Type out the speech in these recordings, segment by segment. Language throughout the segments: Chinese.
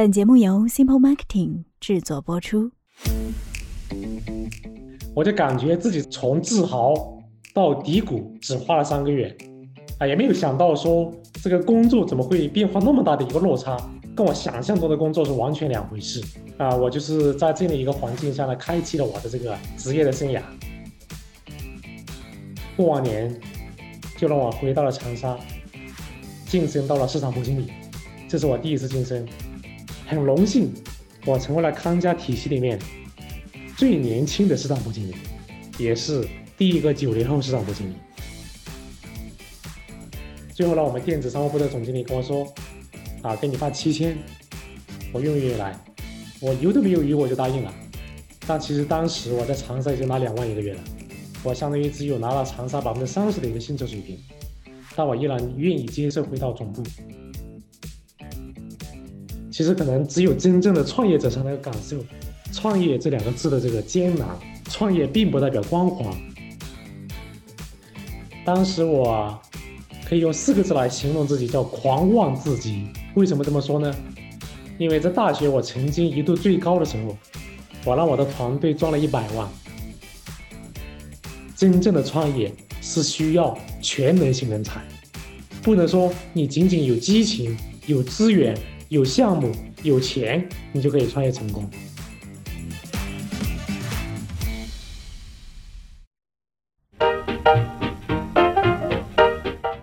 本节目由 Simple Marketing 制作播出。我就感觉自己从自豪到低谷只花了三个月，啊，也没有想到说这个工作怎么会变化那么大的一个落差，跟我想象中的工作是完全两回事啊！我就是在这样的一个环境下呢，开启了我的这个职业的生涯。过完年就让我回到了长沙，晋升到了市场部经理，这是我第一次晋升，很荣幸，我成为了康佳体系里面。最年轻的市场部经理，也是第一个九零后市场部经理。最后呢，我们电子商务部的总经理跟我说：“啊，给你发七千，我愿意来。”我犹都没有犹，我就答应了。但其实当时我在长沙已经拿两万一个月了，我相当于只有拿了长沙百分之三十的一个薪酬水平，但我依然愿意接受回到总部。其实可能只有真正的创业者才能感受。创业这两个字的这个艰难，创业并不代表光环。当时我可以用四个字来形容自己，叫狂妄至极。为什么这么说呢？因为在大学我曾经一度最高的时候，我让我的团队赚了一百万。真正的创业是需要全能型人才，不能说你仅仅有激情、有资源、有项目、有钱，你就可以创业成功。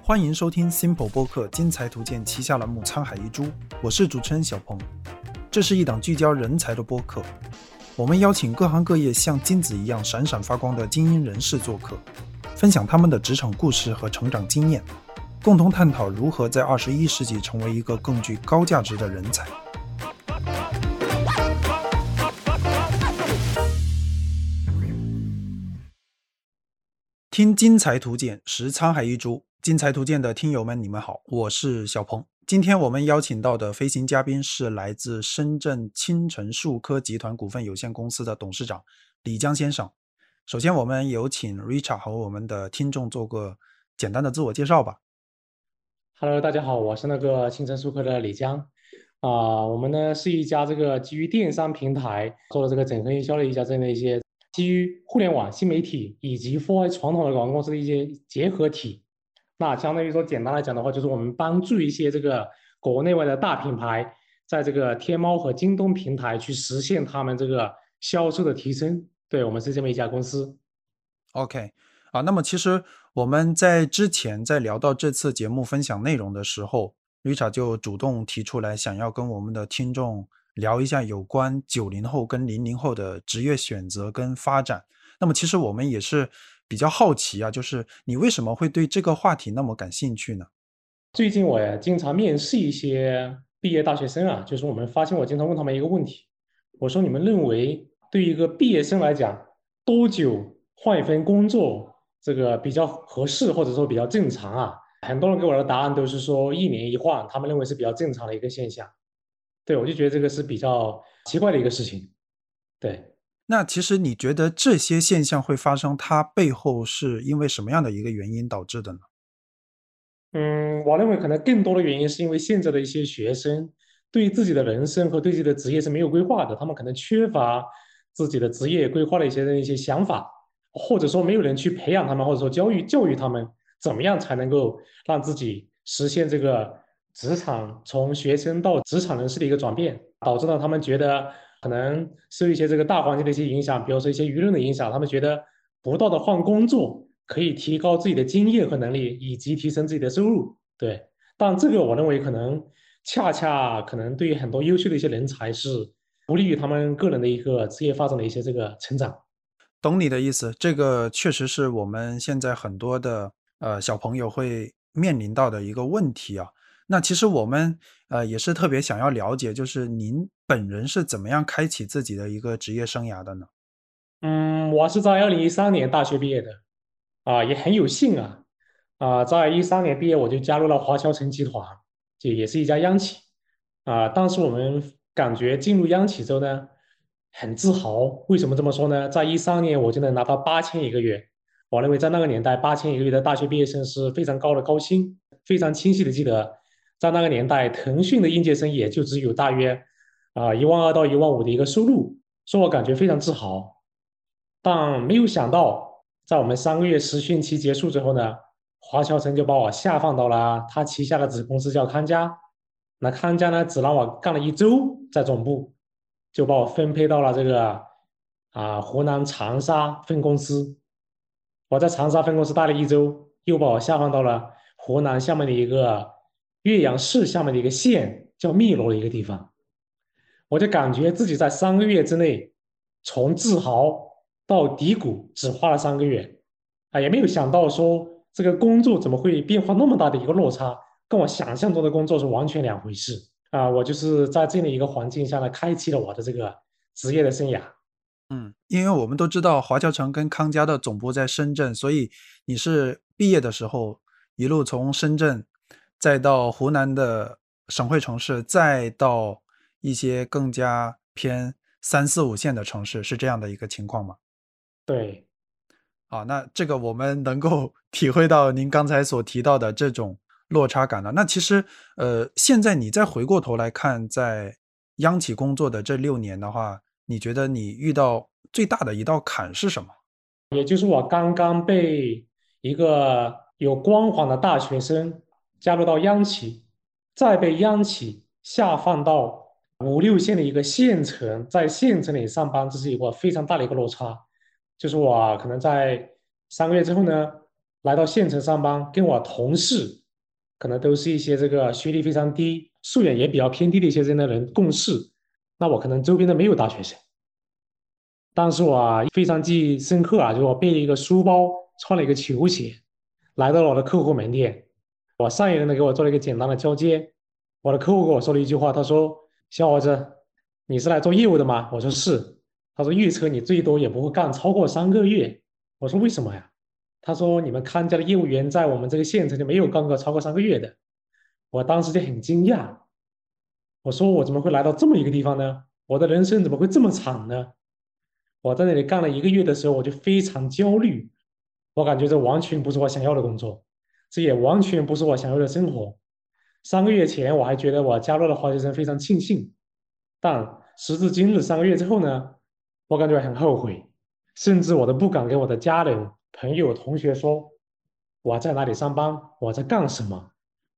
欢迎收听 Simple 播客精彩图鉴旗下栏目《沧海一珠》，我是主持人小鹏。这是一档聚焦人才的播客，我们邀请各行各业像金子一样闪闪发光的精英人士做客，分享他们的职场故事和成长经验，共同探讨如何在二十一世纪成为一个更具高价值的人才。听精彩图鉴，识沧海一珠。精彩图鉴的听友们，你们好，我是小鹏。今天我们邀请到的飞行嘉宾是来自深圳青城数科集团股份有限公司的董事长李江先生。首先，我们有请 Richard 和我们的听众做个简单的自我介绍吧。Hello，大家好，我是那个青城数科的李江。啊，我们呢是一家这个基于电商平台做的这个整合营销的一家这样的一些基于互联网新媒体以及 For 传统的广告公司的一些结合体。那相当于说，简单来讲的话，就是我们帮助一些这个国内外的大品牌，在这个天猫和京东平台去实现他们这个销售的提升。对我们是这么一家公司。OK，啊，那么其实我们在之前在聊到这次节目分享内容的时候，Rita 就主动提出来，想要跟我们的听众聊一下有关九零后跟零零后的职业选择跟发展。那么其实我们也是。比较好奇啊，就是你为什么会对这个话题那么感兴趣呢？最近我也经常面试一些毕业大学生啊，就是我们发现我经常问他们一个问题，我说你们认为对一个毕业生来讲，多久换一份工作这个比较合适，或者说比较正常啊？很多人给我的答案都是说一年一换，他们认为是比较正常的一个现象。对我就觉得这个是比较奇怪的一个事情，对。那其实你觉得这些现象会发生，它背后是因为什么样的一个原因导致的呢？嗯，我认为可能更多的原因是因为现在的一些学生对自己的人生和对自己的职业是没有规划的，他们可能缺乏自己的职业规划的一些一些想法，或者说没有人去培养他们，或者说教育教育他们怎么样才能够让自己实现这个职场从学生到职场人士的一个转变，导致了他们觉得。可能受一些这个大环境的一些影响，比如说一些舆论的影响，他们觉得不断的换工作可以提高自己的经验和能力，以及提升自己的收入。对，但这个我认为可能恰恰可能对于很多优秀的一些人才是不利于他们个人的一个职业发展的一些这个成长。懂你的意思，这个确实是我们现在很多的呃小朋友会面临到的一个问题啊。那其实我们呃也是特别想要了解，就是您本人是怎么样开启自己的一个职业生涯的呢？嗯，我是在二零一三年大学毕业的，啊，也很有幸啊，啊，在一三年毕业我就加入了华侨城集团，这也是一家央企，啊，当时我们感觉进入央企之后呢，很自豪。为什么这么说呢？在一三年我就能拿到八千一个月，我认为在那个年代八千一个月的大学毕业生是非常高的高薪，非常清晰的记得。在那个年代，腾讯的应届生也就只有大约啊一万二到一万五的一个收入，说我感觉非常自豪。但没有想到，在我们三个月实训期结束之后呢，华侨城就把我下放到了他旗下的子公司叫康佳。那康佳呢，只让我干了一周在总部，就把我分配到了这个啊湖南长沙分公司。我在长沙分公司待了一周，又把我下放到了湖南下面的一个岳阳市下面的一个县叫汨罗的一个地方。我就感觉自己在三个月之内，从自豪到低谷只花了三个月，啊，也没有想到说这个工作怎么会变化那么大的一个落差。跟我想象中的工作是完全两回事啊！我就是在这样的一个环境下呢，开启了我的这个职业的生涯。嗯，因为我们都知道华侨城跟康佳的总部在深圳，所以你是毕业的时候一路从深圳，再到湖南的省会城市，再到一些更加偏三四五线的城市，是这样的一个情况吗？对，啊，那这个我们能够 体会到您刚才所提到的这种。落差感了。那其实，呃，现在你再回过头来看，在央企工作的这六年的话，你觉得你遇到最大的一道坎是什么？也就是我刚刚被一个有光环的大学生加入到央企，再被央企下放到五六线的一个县城，在县城里上班，这是一个非常大的一个落差。就是我可能在三个月之后呢，来到县城上班，跟我同事。可能都是一些这个学历非常低、素养也比较偏低的一些这样的人共事。那我可能周边的没有大学生，当时我非常记忆深刻啊，就是我背了一个书包，穿了一个球鞋，来到了我的客户门店。我上一任呢给我做了一个简单的交接，我的客户跟我说了一句话，他说：“小伙子，你是来做业务的吗？”我说是。他说：“预测你最多也不会干超过三个月。”我说：“为什么呀？”他说：“你们康佳的业务员在我们这个县城就没有干过超过三个月的。”我当时就很惊讶，我说：“我怎么会来到这么一个地方呢？我的人生怎么会这么惨呢？”我在那里干了一个月的时候，我就非常焦虑，我感觉这完全不是我想要的工作，这也完全不是我想要的生活。三个月前我还觉得我加入了华侨城非常庆幸，但时至今日三个月之后呢，我感觉很后悔，甚至我都不敢跟我的家人。朋友、同学说我在哪里上班，我在干什么？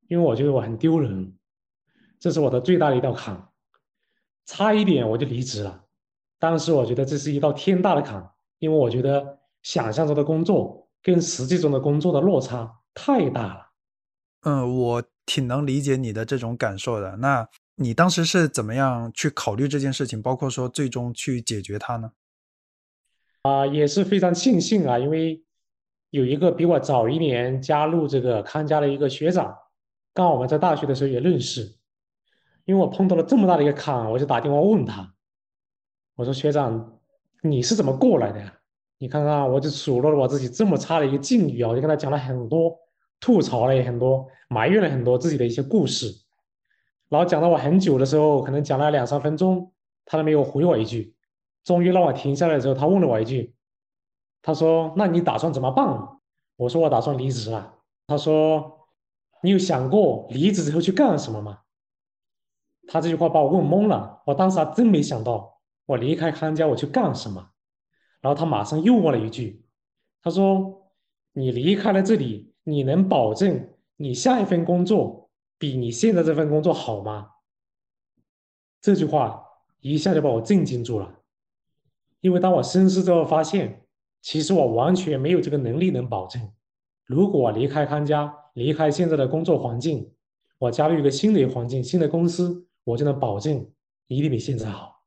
因为我觉得我很丢人，这是我的最大的一道坎，差一点我就离职了。当时我觉得这是一道天大的坎，因为我觉得想象中的工作跟实际中的工作的落差太大了。嗯，我挺能理解你的这种感受的。那你当时是怎么样去考虑这件事情，包括说最终去解决它呢？啊，也是非常庆幸啊，因为。有一个比我早一年加入这个康佳的一个学长，刚好我们在大学的时候也认识。因为我碰到了这么大的一个坎，我就打电话问他，我说：“学长，你是怎么过来的呀？你看看，我就数落了我自己这么差的一个境遇啊，我就跟他讲了很多，吐槽了也很多，埋怨了很多自己的一些故事。然后讲了我很久的时候，可能讲了两三分钟，他都没有回我一句。终于让我停下来的时候，他问了我一句。”他说：“那你打算怎么办？”我说：“我打算离职了。”他说：“你有想过离职之后去干什么吗？”他这句话把我问懵了。我当时还真没想到，我离开康佳我去干什么。然后他马上又问了一句：“他说，你离开了这里，你能保证你下一份工作比你现在这份工作好吗？”这句话一下就把我震惊住了，因为当我深思之后发现。其实我完全没有这个能力能保证，如果我离开康佳，离开现在的工作环境，我加入一个新的环境、新的公司，我就能保证一定比现在好。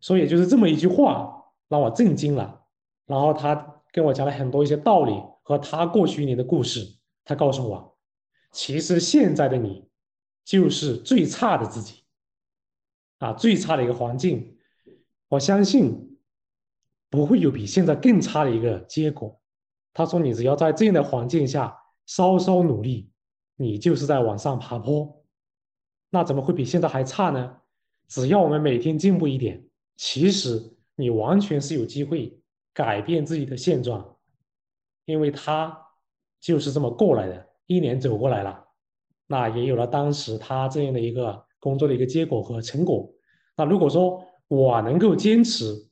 所以就是这么一句话让我震惊了。然后他跟我讲了很多一些道理和他过去一年的故事。他告诉我，其实现在的你就是最差的自己，啊，最差的一个环境。我相信。不会有比现在更差的一个结果。他说：“你只要在这样的环境下稍稍努力，你就是在往上爬坡。那怎么会比现在还差呢？只要我们每天进步一点，其实你完全是有机会改变自己的现状。因为他就是这么过来的，一年走过来了，那也有了当时他这样的一个工作的一个结果和成果。那如果说我能够坚持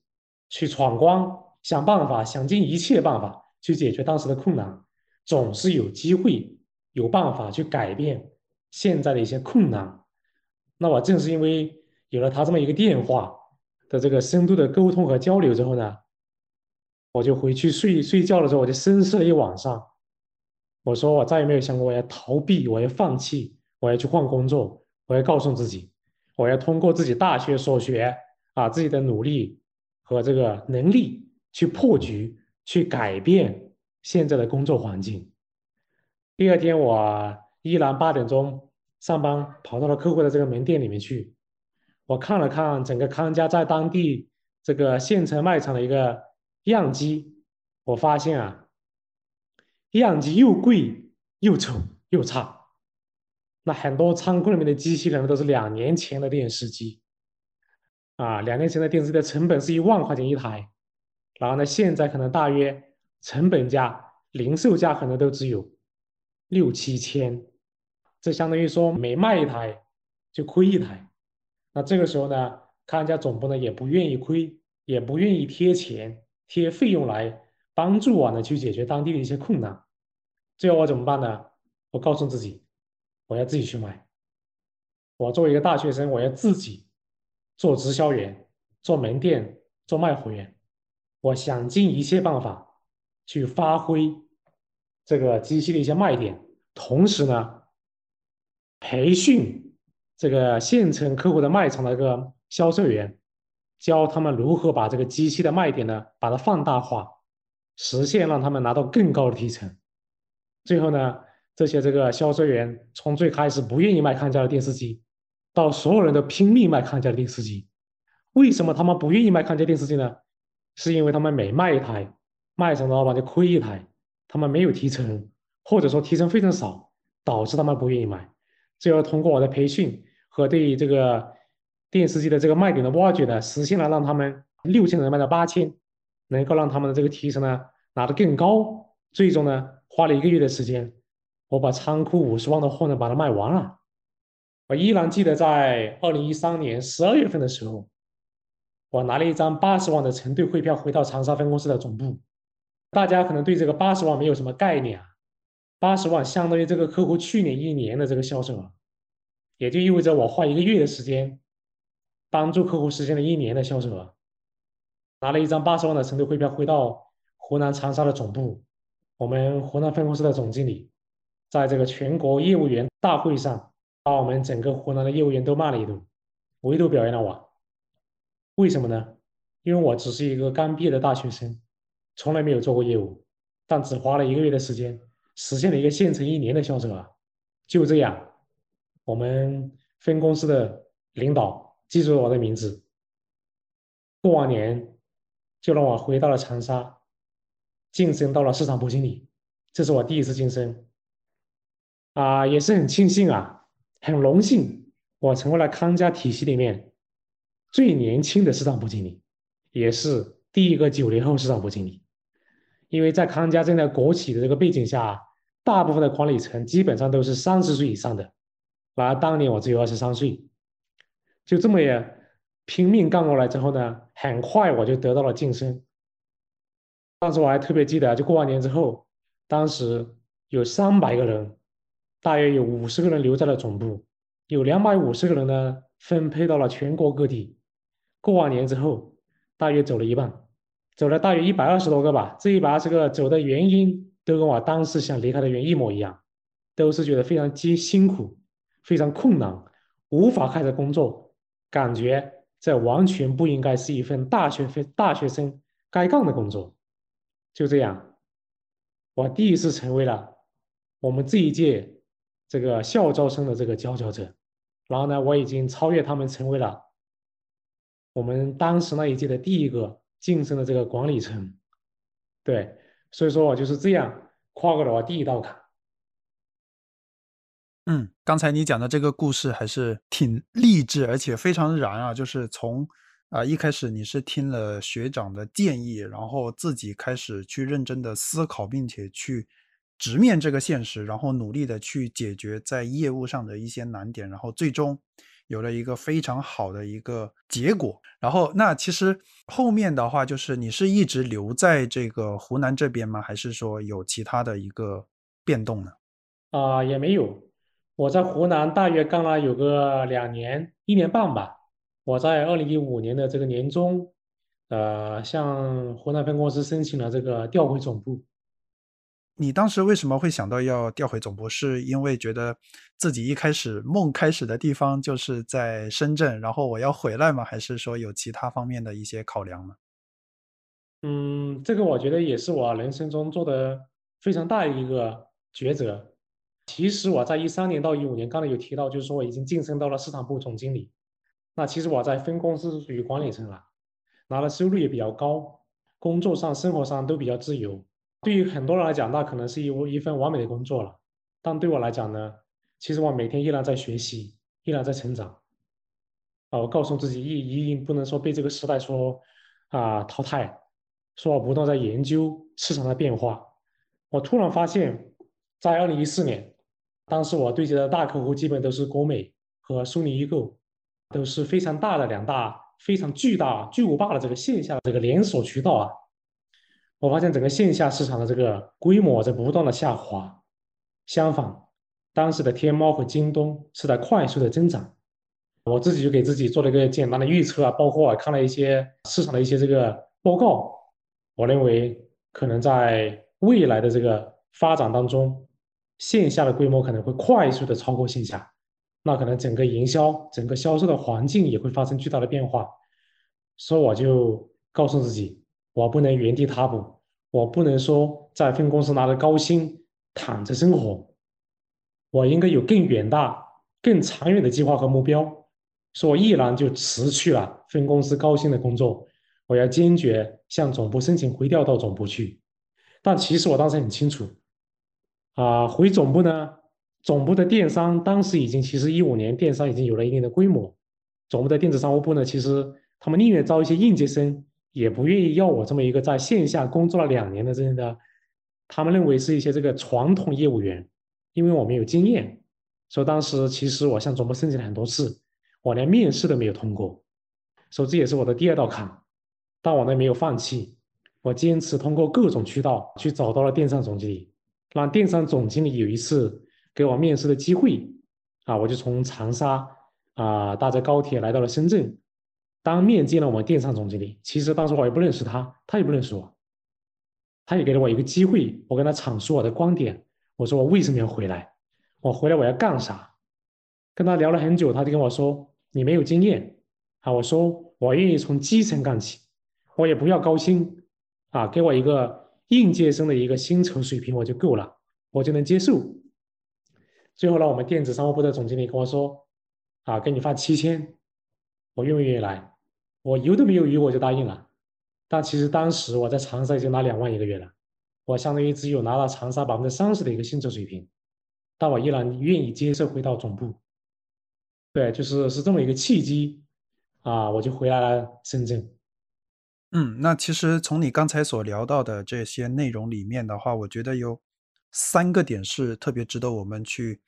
去闯关，想办法，想尽一切办法去解决当时的困难，总是有机会、有办法去改变现在的一些困难。那我正是因为有了他这么一个电话的这个深度的沟通和交流之后呢，我就回去睡睡觉的时候，我就深思了一晚上。我说我再也没有想过我要逃避，我要放弃，我要去换工作，我要告诉自己，我要通过自己大学所学啊，自己的努力和这个能力去破局，去改变现在的工作环境。第二天我依然八点钟上班，跑到了客户的这个门店里面去，我看了看整个康佳在当地这个县城卖场的一个样机，我发现啊。样机又贵又丑又差，那很多仓库里面的机器可能都是两年前的电视机，啊，两年前的电视机的成本是一万块钱一台，然后呢，现在可能大约成本价、零售价可能都只有六七千，这相当于说每卖一台就亏一台，那这个时候呢，康家总部呢也不愿意亏，也不愿意贴钱贴费用来帮助我呢去解决当地的一些困难。最后我怎么办呢？我告诉自己，我要自己去买。我作为一个大学生，我要自己做直销员、做门店、做卖货员。我想尽一切办法去发挥这个机器的一些卖点，同时呢，培训这个县城客户的卖场的一个销售员，教他们如何把这个机器的卖点呢，把它放大化，实现让他们拿到更高的提成。最后呢，这些这个销售员从最开始不愿意卖康佳的电视机，到所有人都拼命卖康佳的电视机。为什么他们不愿意卖康佳电视机呢？是因为他们每卖一台，卖场的老板就亏一台，他们没有提成，或者说提成非常少，导致他们不愿意买。最后通过我的培训和对这个电视机的这个卖点的挖掘呢，实现了让他们六千人卖到八千，能够让他们的这个提成呢拿得更高。最终呢。花了一个月的时间，我把仓库五十万的货呢把它卖完了。我依然记得在二零一三年十二月份的时候，我拿了一张八十万的承兑汇票回到长沙分公司的总部。大家可能对这个八十万没有什么概念啊，八十万相当于这个客户去年一年的这个销售额，也就意味着我花一个月的时间，帮助客户实现了一年的销售额。拿了一张八十万的承兑汇票回到湖南长沙的总部。我们湖南分公司的总经理，在这个全国业务员大会上，把我们整个湖南的业务员都骂了一顿，唯独表扬了我。为什么呢？因为我只是一个刚毕业的大学生，从来没有做过业务，但只花了一个月的时间，实现了一个县城一年的销售额。就这样，我们分公司的领导记住了我的名字。过完年，就让我回到了长沙。晋升到了市场部经理，这是我第一次晋升，啊，也是很庆幸啊，很荣幸，我成为了康佳体系里面最年轻的市场部经理，也是第一个九零后市场部经理。因为在康佳正在国企的这个背景下，大部分的管理层基本上都是三十岁以上的，而当年我只有二十三岁，就这么也拼命干过来之后呢，很快我就得到了晋升。当时我还特别记得，就过完年之后，当时有三百个人，大约有五十个人留在了总部，有两百五十个人呢分配到了全国各地。过完年之后，大约走了一半，走了大约一百二十多个吧。这一百二十个走的原因都跟我当时想离开的原因一模一样，都是觉得非常艰辛苦，非常困难，无法开始工作，感觉这完全不应该是一份大学生大学生该干的工作。就这样，我第一次成为了我们这一届这个校招生的这个佼佼者。然后呢，我已经超越他们，成为了我们当时那一届的第一个晋升的这个管理层。对，所以说我就是这样跨过了我第一道坎。嗯，刚才你讲的这个故事还是挺励志，而且非常燃啊！就是从。啊，一开始你是听了学长的建议，然后自己开始去认真的思考，并且去直面这个现实，然后努力的去解决在业务上的一些难点，然后最终有了一个非常好的一个结果。然后，那其实后面的话，就是你是一直留在这个湖南这边吗？还是说有其他的一个变动呢？啊，也没有，我在湖南大约干了有个两年一年半吧。我在二零一五年的这个年中，呃，向湖南分公司申请了这个调回总部。你当时为什么会想到要调回总部？是因为觉得自己一开始梦开始的地方就是在深圳，然后我要回来吗？还是说有其他方面的一些考量呢？嗯，这个我觉得也是我人生中做的非常大的一个抉择。其实我在一三年到一五年，刚才有提到，就是说我已经晋升到了市场部总经理。那其实我在分公司是属于管理层了，拿的收入也比较高，工作上、生活上都比较自由。对于很多人来讲，那可能是一一份完美的工作了。但对我来讲呢，其实我每天依然在学习，依然在成长。啊，我告诉自己，一一定不能说被这个时代说啊淘汰，说我不断在研究市场的变化。我突然发现，在二零一四年，当时我对接的大客户基本都是国美和苏宁易购，都是非常大的两大非常巨大巨无霸的这个线下这个连锁渠道啊。我发现整个线下市场的这个规模在不断的下滑，相反，当时的天猫和京东是在快速的增长。我自己就给自己做了一个简单的预测啊，包括看了一些市场的一些这个报告，我认为可能在未来的这个发展当中，线下的规模可能会快速的超过线下，那可能整个营销、整个销售的环境也会发生巨大的变化。所以我就告诉自己。我不能原地踏步，我不能说在分公司拿着高薪躺着生活，我应该有更远大、更长远的计划和目标。所以我毅然就辞去了分公司高薪的工作，我要坚决向总部申请回调到总部去。但其实我当时很清楚，啊，回总部呢，总部的电商当时已经，其实一五年电商已经有了一定的规模，总部的电子商务部呢，其实他们宁愿招一些应届生。也不愿意要我这么一个在线下工作了两年的这样的，他们认为是一些这个传统业务员，因为我没有经验，所以当时其实我向总部申请了很多次，我连面试都没有通过，所以这也是我的第二道坎，但我呢没有放弃，我坚持通过各种渠道去找到了电商总经理，让电商总经理有一次给我面试的机会，啊，我就从长沙啊搭着高铁来到了深圳。当面见了我们电商总经理，其实当时我也不认识他，他也不认识我。他也给了我一个机会，我跟他阐述我的观点。我说我为什么要回来？我回来我要干啥？跟他聊了很久，他就跟我说：“你没有经验啊。”我说：“我愿意从基层干起，我也不要高薪啊，给我一个应届生的一个薪酬水平我就够了，我就能接受。”最后呢，我们电子商务部的总经理跟我说：“啊，给你发七千，我愿不愿意来？”我犹都没有犹，我就答应了。但其实当时我在长沙已经拿两万一个月了，我相当于只有拿到长沙百分之三十的一个薪酬水平，但我依然愿意接受回到总部。对，就是是这么一个契机啊，我就回来了深圳。嗯，那其实从你刚才所聊到的这些内容里面的话，我觉得有三个点是特别值得我们去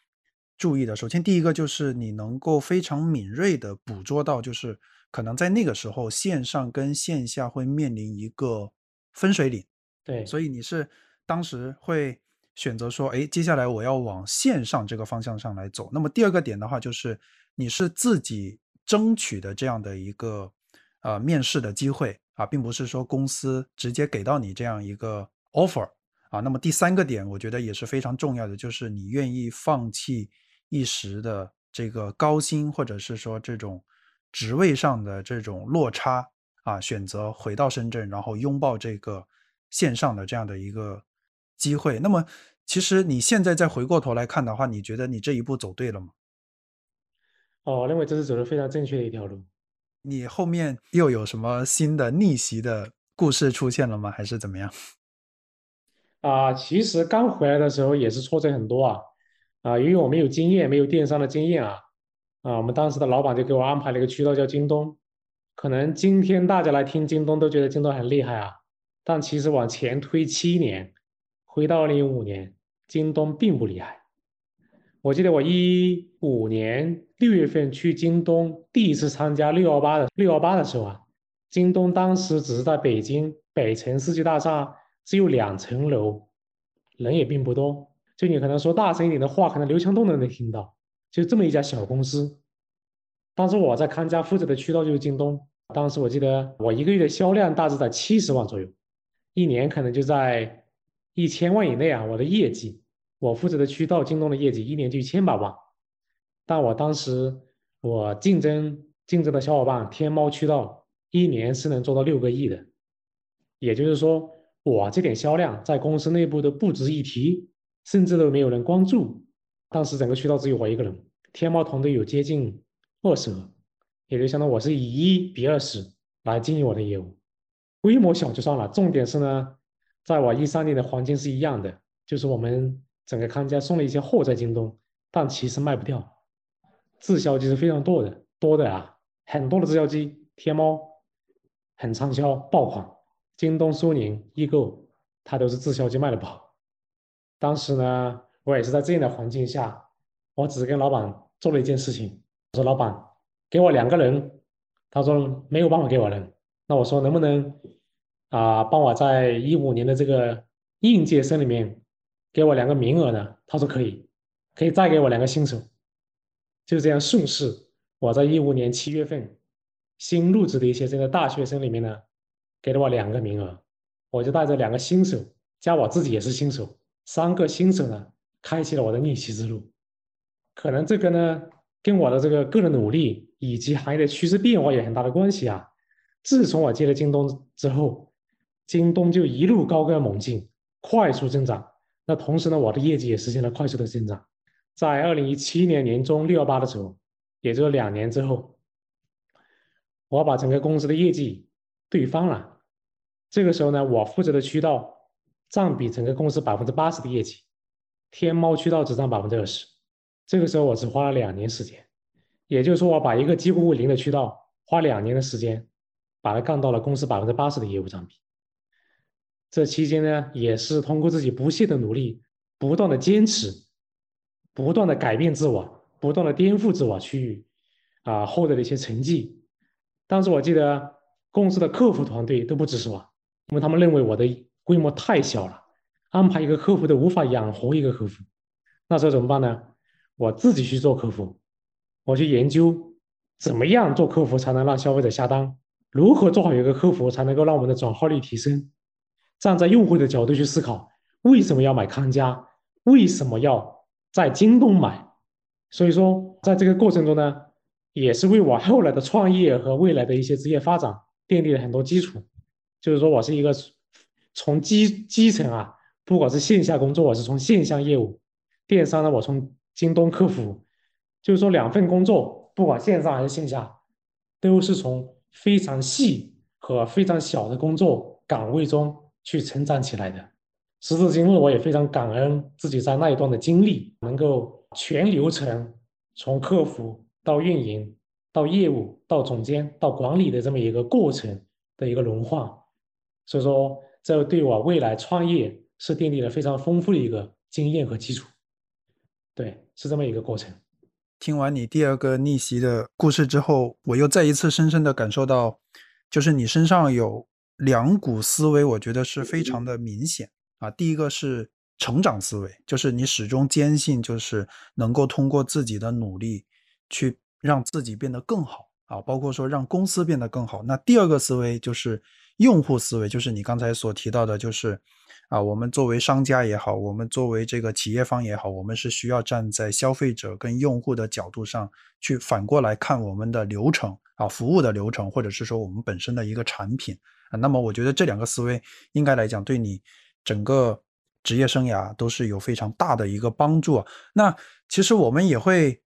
注意的。首先，第一个就是你能够非常敏锐的捕捉到，就是。可能在那个时候，线上跟线下会面临一个分水岭，对，所以你是当时会选择说，哎，接下来我要往线上这个方向上来走。那么第二个点的话，就是你是自己争取的这样的一个呃面试的机会啊，并不是说公司直接给到你这样一个 offer 啊。那么第三个点，我觉得也是非常重要的，就是你愿意放弃一时的这个高薪，或者是说这种。职位上的这种落差啊，选择回到深圳，然后拥抱这个线上的这样的一个机会。那么，其实你现在再回过头来看的话，你觉得你这一步走对了吗？哦，我认为这是走的非常正确的一条路。你后面又有什么新的逆袭的故事出现了吗？还是怎么样？啊，其实刚回来的时候也是挫折很多啊啊，因为我没有经验，没有电商的经验啊。啊，我们当时的老板就给我安排了一个渠道，叫京东。可能今天大家来听京东都觉得京东很厉害啊，但其实往前推七年，回到二零一五年，京东并不厉害。我记得我一五年六月份去京东第一次参加六幺八的六幺八的时候啊，京东当时只是在北京北城世纪大厦只有两层楼，人也并不多。就你可能说大声一点的话，可能刘强东都能听到。就这么一家小公司，当时我在康佳负责的渠道就是京东。当时我记得我一个月的销量大致在七十万左右，一年可能就在一千万以内啊。我的业绩，我负责的渠道京东的业绩一年就一千把万。但我当时我竞争竞争的小伙伴天猫渠道一年是能做到六个亿的，也就是说我这点销量在公司内部都不值一提。甚至都没有人关注，当时整个渠道只有我一个人，天猫团队有接近二十个，也就相当于我是以一比二十来经营我的业务，规模小就算了，重点是呢，在我一三年的环境是一样的，就是我们整个康佳送了一些货在京东，但其实卖不掉，滞销机是非常多的，多的啊，很多的滞销机，天猫很畅销爆款，京东、苏宁、易购，它都是滞销机卖的不好。当时呢，我也是在这样的环境下，我只是跟老板做了一件事情，我说：“老板，给我两个人。”他说：“没有办法给我人。”那我说：“能不能啊，帮我在一五年的这个应届生里面给我两个名额呢？”他说：“可以，可以再给我两个新手。”就这样顺势，我在一五年七月份新入职的一些这个大学生里面呢，给了我两个名额，我就带着两个新手，加我自己也是新手。三个新手呢，开启了我的逆袭之路。可能这个呢，跟我的这个个人努力以及行业的趋势变化有很大的关系啊。自从我接了京东之后，京东就一路高歌猛进，快速增长。那同时呢，我的业绩也实现了快速的增长。在二零一七年年中六幺八的时候，也就是两年之后，我把整个公司的业绩对翻了。这个时候呢，我负责的渠道。占比整个公司百分之八十的业绩，天猫渠道只占百分之二十。这个时候我只花了两年时间，也就是说我把一个几乎为零的渠道，花两年的时间，把它干到了公司百分之八十的业务占比。这期间呢，也是通过自己不懈的努力，不断的坚持，不断的改变自我，不断的颠覆自我，去啊获得了一些成绩。当时我记得公司的客服团队都不支持我，因为他们认为我的。规模太小了，安排一个客服都无法养活一个客服，那时候怎么办呢？我自己去做客服，我去研究怎么样做客服才能让消费者下单，如何做好一个客服才能够让我们的转化率提升。站在用户的角度去思考，为什么要买康佳？为什么要在京东买？所以说，在这个过程中呢，也是为我后来的创业和未来的一些职业发展奠定了很多基础。就是说我是一个。从基基层啊，不管是线下工作，我是从线下业务；电商呢，我从京东客服，就是说两份工作，不管线上还是线下，都是从非常细和非常小的工作岗位中去成长起来的。时至今日，我也非常感恩自己在那一段的经历，能够全流程从客服到运营到业务到总监到管理的这么一个过程的一个轮换，所以说。这对我未来创业是奠定了非常丰富的一个经验和基础，对，是这么一个过程。听完你第二个逆袭的故事之后，我又再一次深深的感受到，就是你身上有两股思维，我觉得是非常的明显啊。第一个是成长思维，就是你始终坚信，就是能够通过自己的努力去让自己变得更好啊，包括说让公司变得更好。那第二个思维就是。用户思维就是你刚才所提到的，就是啊，我们作为商家也好，我们作为这个企业方也好，我们是需要站在消费者跟用户的角度上去反过来看我们的流程啊，服务的流程，或者是说我们本身的一个产品啊。那么我觉得这两个思维应该来讲，对你整个职业生涯都是有非常大的一个帮助。那其实我们也会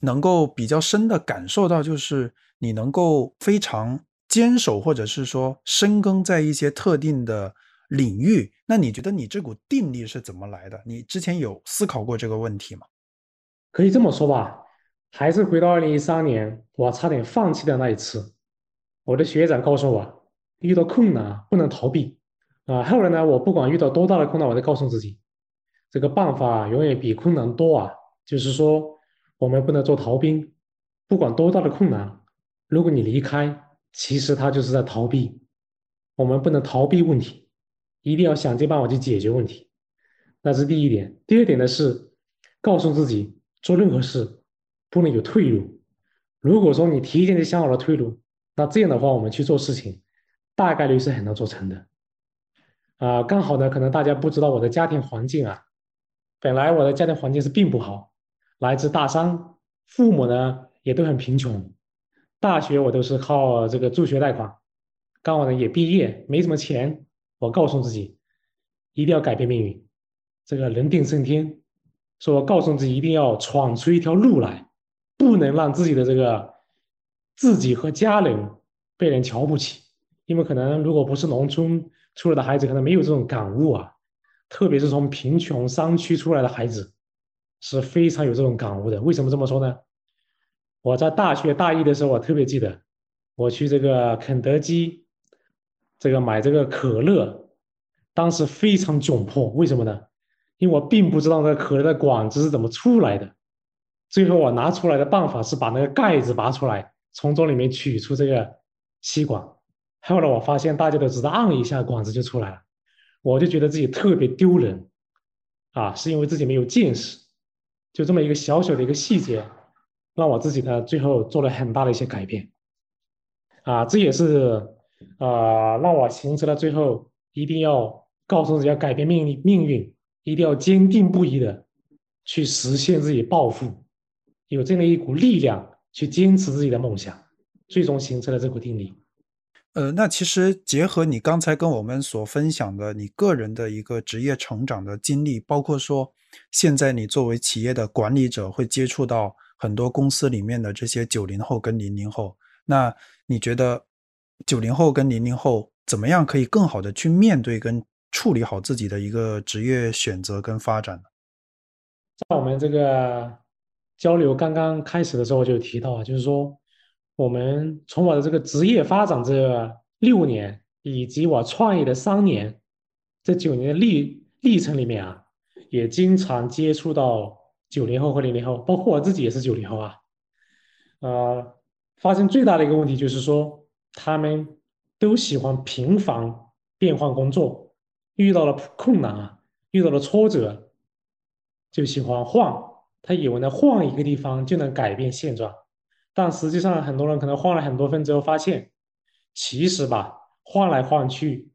能够比较深的感受到，就是你能够非常。坚守或者是说深耕在一些特定的领域，那你觉得你这股定力是怎么来的？你之前有思考过这个问题吗？可以这么说吧，还是回到二零一三年，我差点放弃的那一次。我的学长告诉我，遇到困难不能逃避啊。后来呢，我不管遇到多大的困难，我都告诉自己，这个办法永远比困难多啊。就是说，我们不能做逃兵，不管多大的困难，如果你离开，其实他就是在逃避。我们不能逃避问题，一定要想尽办法去解决问题。那是第一点。第二点呢是，告诉自己做任何事不能有退路。如果说你提前就想好了退路，那这样的话我们去做事情，大概率是很难做成的。啊，刚好呢，可能大家不知道我的家庭环境啊，本来我的家庭环境是并不好，来自大山，父母呢也都很贫穷，大学我都是靠这个助学贷款。刚好呢也毕业，没什么钱。我告诉自己，一定要改变命运，这个人定胜天。说我告诉自己，一定要闯出一条路来，不能让自己的这个自己和家人被人瞧不起。因为可能如果不是农村出来的孩子，可能没有这种感悟啊。特别是从贫穷山区出来的孩子，是非常有这种感悟的。为什么这么说呢？我在大学大一的时候，我特别记得，我去这个肯德基。这个买这个可乐，当时非常窘迫，为什么呢？因为我并不知道那个可乐的管子是怎么出来的。最后我拿出来的办法是把那个盖子拔出来，从这里面取出这个吸管。后来我发现大家都只是按一下管子就出来了，我就觉得自己特别丢人啊，是因为自己没有见识。就这么一个小小的一个细节，让我自己呢最后做了很大的一些改变啊，这也是。啊，让我形成了最后一定要告诉自己要改变命，命运一定要坚定不移的去实现自己抱负，有这样的一股力量去坚持自己的梦想，最终形成了这股定力。呃，那其实结合你刚才跟我们所分享的你个人的一个职业成长的经历，包括说现在你作为企业的管理者会接触到很多公司里面的这些九零后跟零零后，那你觉得？九零后跟零零后怎么样可以更好的去面对跟处理好自己的一个职业选择跟发展呢？在我们这个交流刚刚开始的时候就提到啊，就是说我们从我的这个职业发展这六年，以及我创业的三年，这九年的历历程里面啊，也经常接触到九零后和零零后，包括我自己也是九零后啊，呃，发现最大的一个问题就是说。他们都喜欢频繁变换工作，遇到了困难啊，遇到了挫折，就喜欢换。他以为呢，换一个地方就能改变现状，但实际上很多人可能换了很多份之后，发现其实吧，换来换去，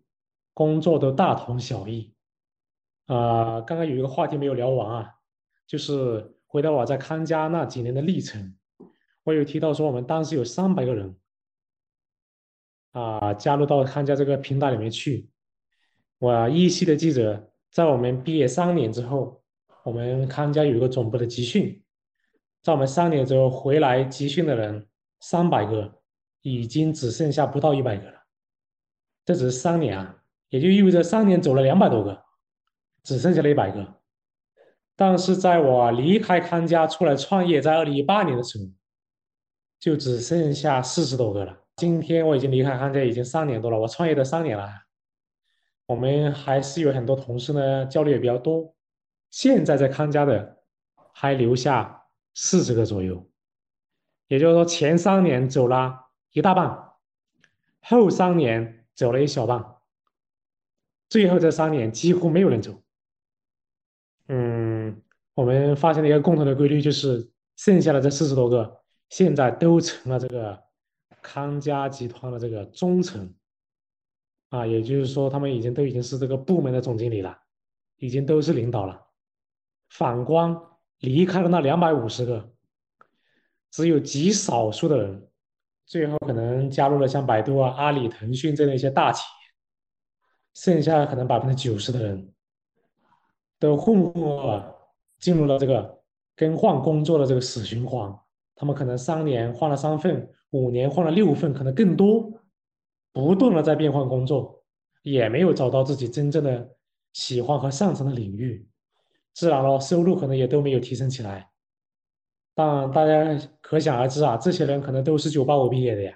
工作都大同小异。啊，刚刚有一个话题没有聊完啊，就是回到我在康佳那几年的历程，我有提到说，我们当时有三百个人。啊，加入到康佳这个平台里面去。我依稀的记者在我们毕业三年之后，我们康佳有一个总部的集训，在我们三年之后回来集训的人三百个，已经只剩下不到一百个了。这只是三年啊，也就意味着三年走了两百多个，只剩下了一百个。但是在我离开康佳出来创业，在二零一八年的时候，就只剩下四十多个了。今天我已经离开康佳已经三年多了，我创业的三年了。我们还是有很多同事呢，交流也比较多。现在在康佳的还留下四十个左右，也就是说前三年走了一大半，后三年走了一小半，最后这三年几乎没有人走。嗯，我们发现了一个共同的规律，就是剩下的这四十多个现在都成了这个。康佳集团的这个中层啊，也就是说，他们已经都已经是这个部门的总经理了，已经都是领导了。反观离开了那两百五十个，只有极少数的人，最后可能加入了像百度啊、阿里、腾讯这样一些大企业，剩下可能百分之九十的人，都混混噩噩进入了这个更换工作的这个死循环。他们可能三年换了三份。五年换了六份，可能更多，不断的在变换工作，也没有找到自己真正的喜欢和擅长的领域，自然了，收入可能也都没有提升起来。但大家可想而知啊，这些人可能都是九八五毕业的呀，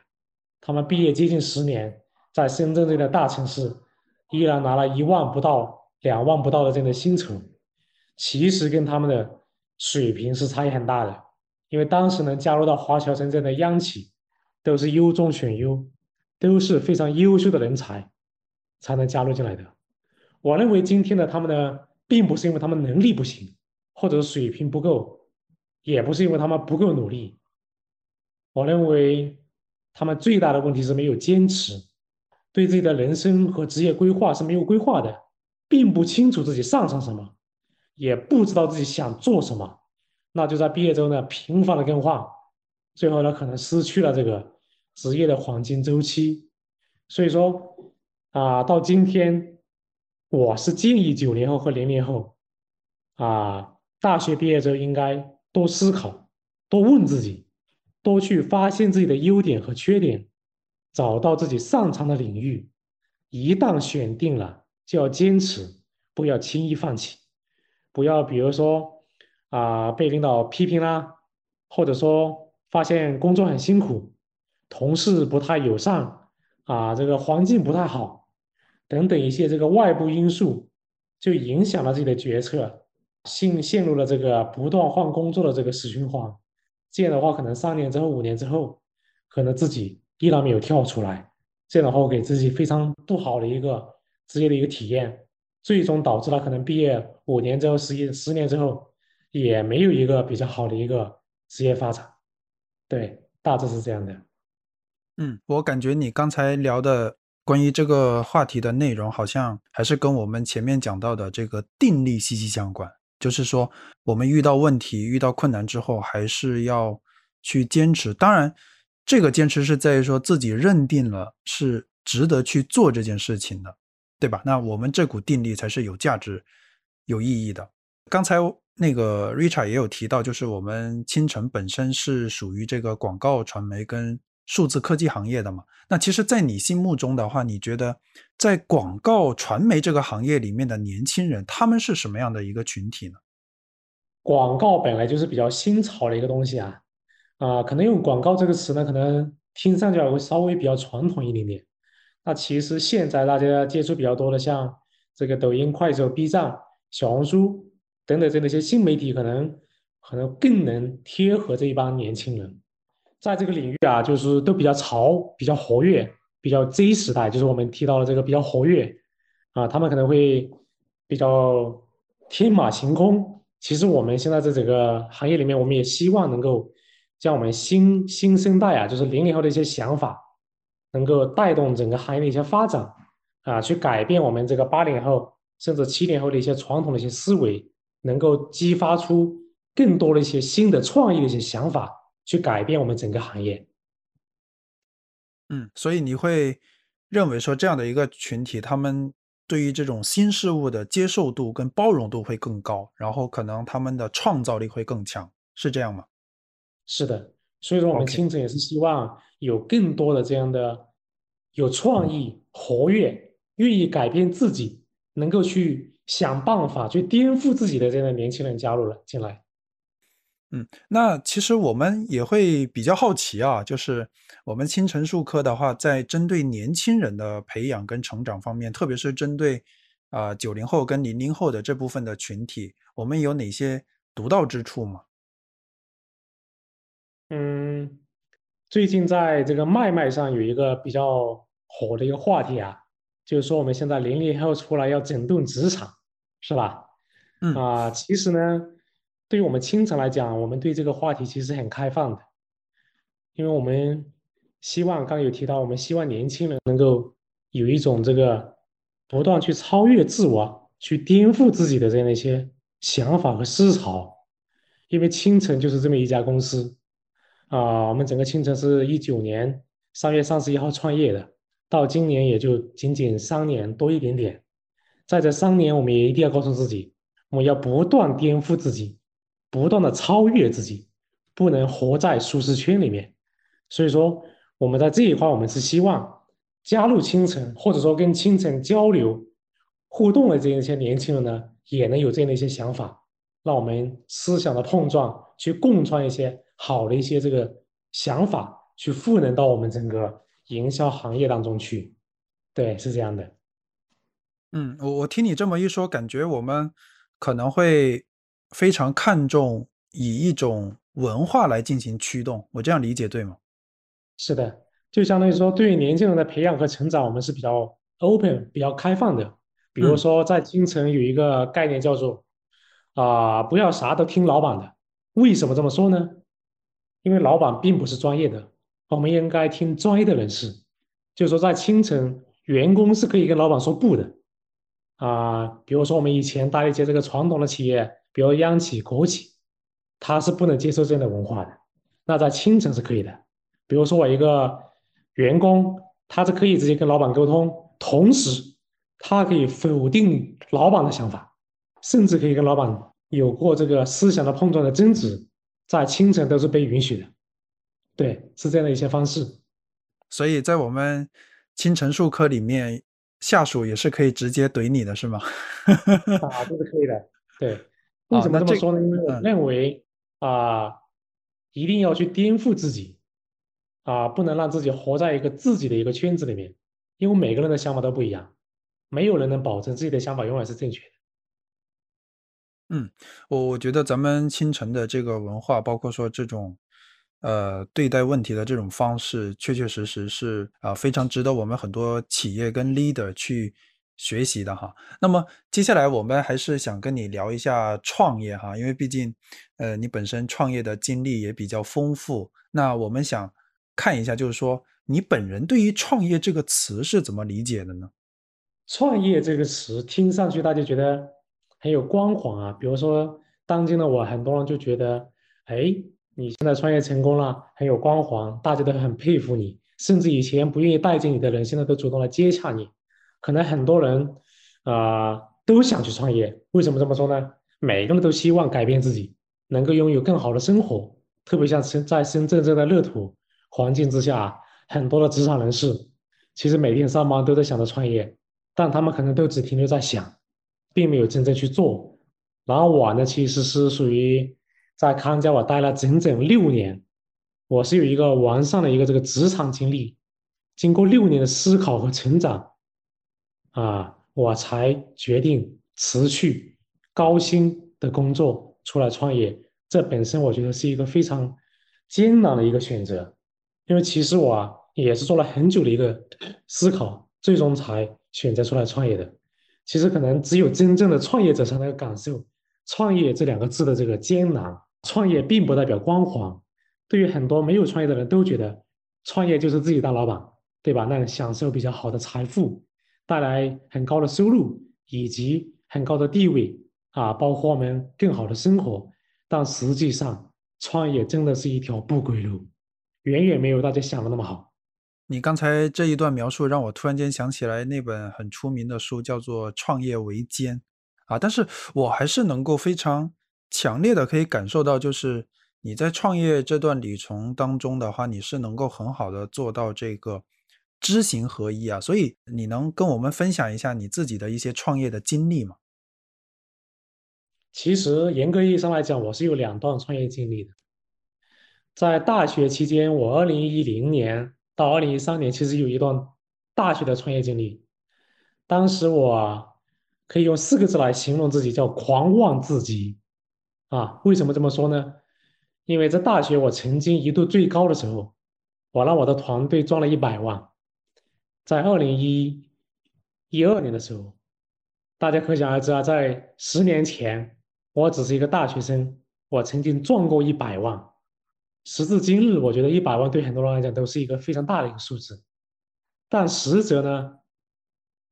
他们毕业接近十年，在深圳这个大城市，依然拿了一万不到、两万不到的这样的薪酬，其实跟他们的水平是差异很大的。因为当时能加入到华侨城这样的央企，都是优中选优，都是非常优秀的人才才能加入进来的。我认为今天的他们呢，并不是因为他们能力不行，或者水平不够，也不是因为他们不够努力。我认为他们最大的问题是没有坚持，对自己的人生和职业规划是没有规划的，并不清楚自己擅长什么，也不知道自己想做什么。那就在毕业之后呢，频繁的更换，最后呢，可能失去了这个职业的黄金周期。所以说，啊，到今天，我是建议九零后和零零后，啊，大学毕业之后应该多思考，多问自己，多去发现自己的优点和缺点，找到自己擅长的领域。一旦选定了，就要坚持，不要轻易放弃，不要比如说。啊，被领导批评啦，或者说发现工作很辛苦，同事不太友善，啊，这个环境不太好，等等一些这个外部因素，就影响了自己的决策，陷陷入了这个不断换工作的这个死循环。这样的话，可能三年之后、五年之后，可能自己依然没有跳出来，这样的话给自己非常不好的一个职业的一个体验，最终导致了可能毕业五年之后、十一十年之后。也没有一个比较好的一个职业发展，对，大致是这样的。嗯，我感觉你刚才聊的关于这个话题的内容，好像还是跟我们前面讲到的这个定力息息相关。就是说，我们遇到问题、遇到困难之后，还是要去坚持。当然，这个坚持是在于说自己认定了是值得去做这件事情的，对吧？那我们这股定力才是有价值、有意义的。刚才。那个 Richard 也有提到，就是我们青城本身是属于这个广告传媒跟数字科技行业的嘛。那其实，在你心目中的话，你觉得在广告传媒这个行业里面的年轻人，他们是什么样的一个群体呢？广告本来就是比较新潮的一个东西啊，啊，可能用广告这个词呢，可能听上去会稍微比较传统一点点。那其实现在大家接触比较多的，像这个抖音、快手、B 站、小红书。等等，这那些新媒体可能可能更能贴合这一帮年轻人，在这个领域啊，就是都比较潮、比较活跃、比较 Z 时代，就是我们提到的这个比较活跃啊，他们可能会比较天马行空。其实我们现在在这个行业里面，我们也希望能够将我们新新生代啊，就是零零后的一些想法，能够带动整个行业的一些发展啊，去改变我们这个八零后甚至七零后的一些传统的一些思维。能够激发出更多的一些新的创意的一些想法，去改变我们整个行业。嗯，所以你会认为说这样的一个群体，他们对于这种新事物的接受度跟包容度会更高，然后可能他们的创造力会更强，是这样吗？是的，所以说我们青城也是希望有更多的这样的有创意、活跃、愿意改变自己，能够去。想办法去颠覆自己的这样的年轻人加入了进来。嗯，那其实我们也会比较好奇啊，就是我们青城数科的话，在针对年轻人的培养跟成长方面，特别是针对啊九零后跟零零后的这部分的群体，我们有哪些独到之处吗？嗯，最近在这个麦麦上有一个比较火的一个话题啊。就是说，我们现在零零后出来要整顿职场，是吧？嗯啊，其实呢，对于我们青城来讲，我们对这个话题其实很开放的，因为我们希望刚刚有提到，我们希望年轻人能够有一种这个不断去超越自我、去颠覆自己的这样的一些想法和思潮。因为青城就是这么一家公司啊，我们整个青城是一九年三月三十一号创业的。到今年也就仅仅三年多一点点，在这三年，我们也一定要告诉自己，我们要不断颠覆自己，不断的超越自己，不能活在舒适圈里面。所以说，我们在这一块，我们是希望加入青城，或者说跟青城交流互动的这样一些年轻人呢，也能有这样的一些想法，让我们思想的碰撞，去共创一些好的一些这个想法，去赋能到我们整个。营销行业当中去，对，是这样的。嗯，我我听你这么一说，感觉我们可能会非常看重以一种文化来进行驱动，我这样理解对吗？是的，就相当于说，对于年轻人的培养和成长，我们是比较 open、比较开放的。比如说，在京城有一个概念叫做“啊，不要啥都听老板的”。为什么这么说呢？因为老板并不是专业的，我们应该听专业的人士。就是说，在清城，员工是可以跟老板说不的。啊，比如说我们以前大一些这个传统的企业，比如央企、国企，他是不能接受这样的文化的。那在清城是可以的。比如说我一个员工，他是可以直接跟老板沟通，同时。他可以否定老板的想法，甚至可以跟老板有过这个思想的碰撞的争执，在清晨都是被允许的。对，是这样的一些方式。所以在我们清晨术科里面，下属也是可以直接怼你的，是吗？啊，这是可以的。对，为什么这么说呢？因为我认为啊，一定要去颠覆自己啊，不能让自己活在一个自己的一个圈子里面，因为每个人的想法都不一样。没有人能保证自己的想法永远是正确的。嗯，我我觉得咱们清晨的这个文化，包括说这种呃对待问题的这种方式，确确实实是啊非常值得我们很多企业跟 leader 去学习的哈。那么接下来我们还是想跟你聊一下创业哈，因为毕竟呃你本身创业的经历也比较丰富。那我们想看一下，就是说你本人对于创业这个词是怎么理解的呢？创业这个词听上去大家觉得很有光环啊，比如说当今的我，很多人就觉得，哎，你现在创业成功了，很有光环，大家都很佩服你，甚至以前不愿意待见你的人，现在都主动来接洽你。可能很多人啊都想去创业，为什么这么说呢？每个人都希望改变自己，能够拥有更好的生活。特别像深在深圳这样的热土环境之下，很多的职场人士其实每天上班都在想着创业。但他们可能都只停留在想，并没有真正去做。然后我呢，其实是属于在康佳我待了整整六年，我是有一个完善的一个这个职场经历。经过六年的思考和成长，啊，我才决定辞去高薪的工作出来创业。这本身我觉得是一个非常艰难的一个选择，因为其实我啊也是做了很久的一个思考，最终才。选择出来创业的，其实可能只有真正的创业者才能感受“创业”这两个字的这个艰难。创业并不代表光环，对于很多没有创业的人都觉得创业就是自己当老板，对吧？那享受比较好的财富，带来很高的收入以及很高的地位啊，包括我们更好的生活。但实际上，创业真的是一条不归路，远远没有大家想的那么好。你刚才这一段描述让我突然间想起来那本很出名的书，叫做《创业维艰》啊，但是我还是能够非常强烈的可以感受到，就是你在创业这段旅程当中的话，你是能够很好的做到这个知行合一啊，所以你能跟我们分享一下你自己的一些创业的经历吗？其实严格意义上来讲，我是有两段创业经历的，在大学期间，我二零一零年。到二零一三年，其实有一段大学的创业经历。当时我可以用四个字来形容自己，叫狂妄至极。啊，为什么这么说呢？因为在大学，我曾经一度最高的时候，我让我的团队赚了一百万。在二零一一二年的时候，大家可想而知啊，在十年前，我只是一个大学生，我曾经赚过一百万。时至今日，我觉得一百万对很多人来讲都是一个非常大的一个数字，但实则呢，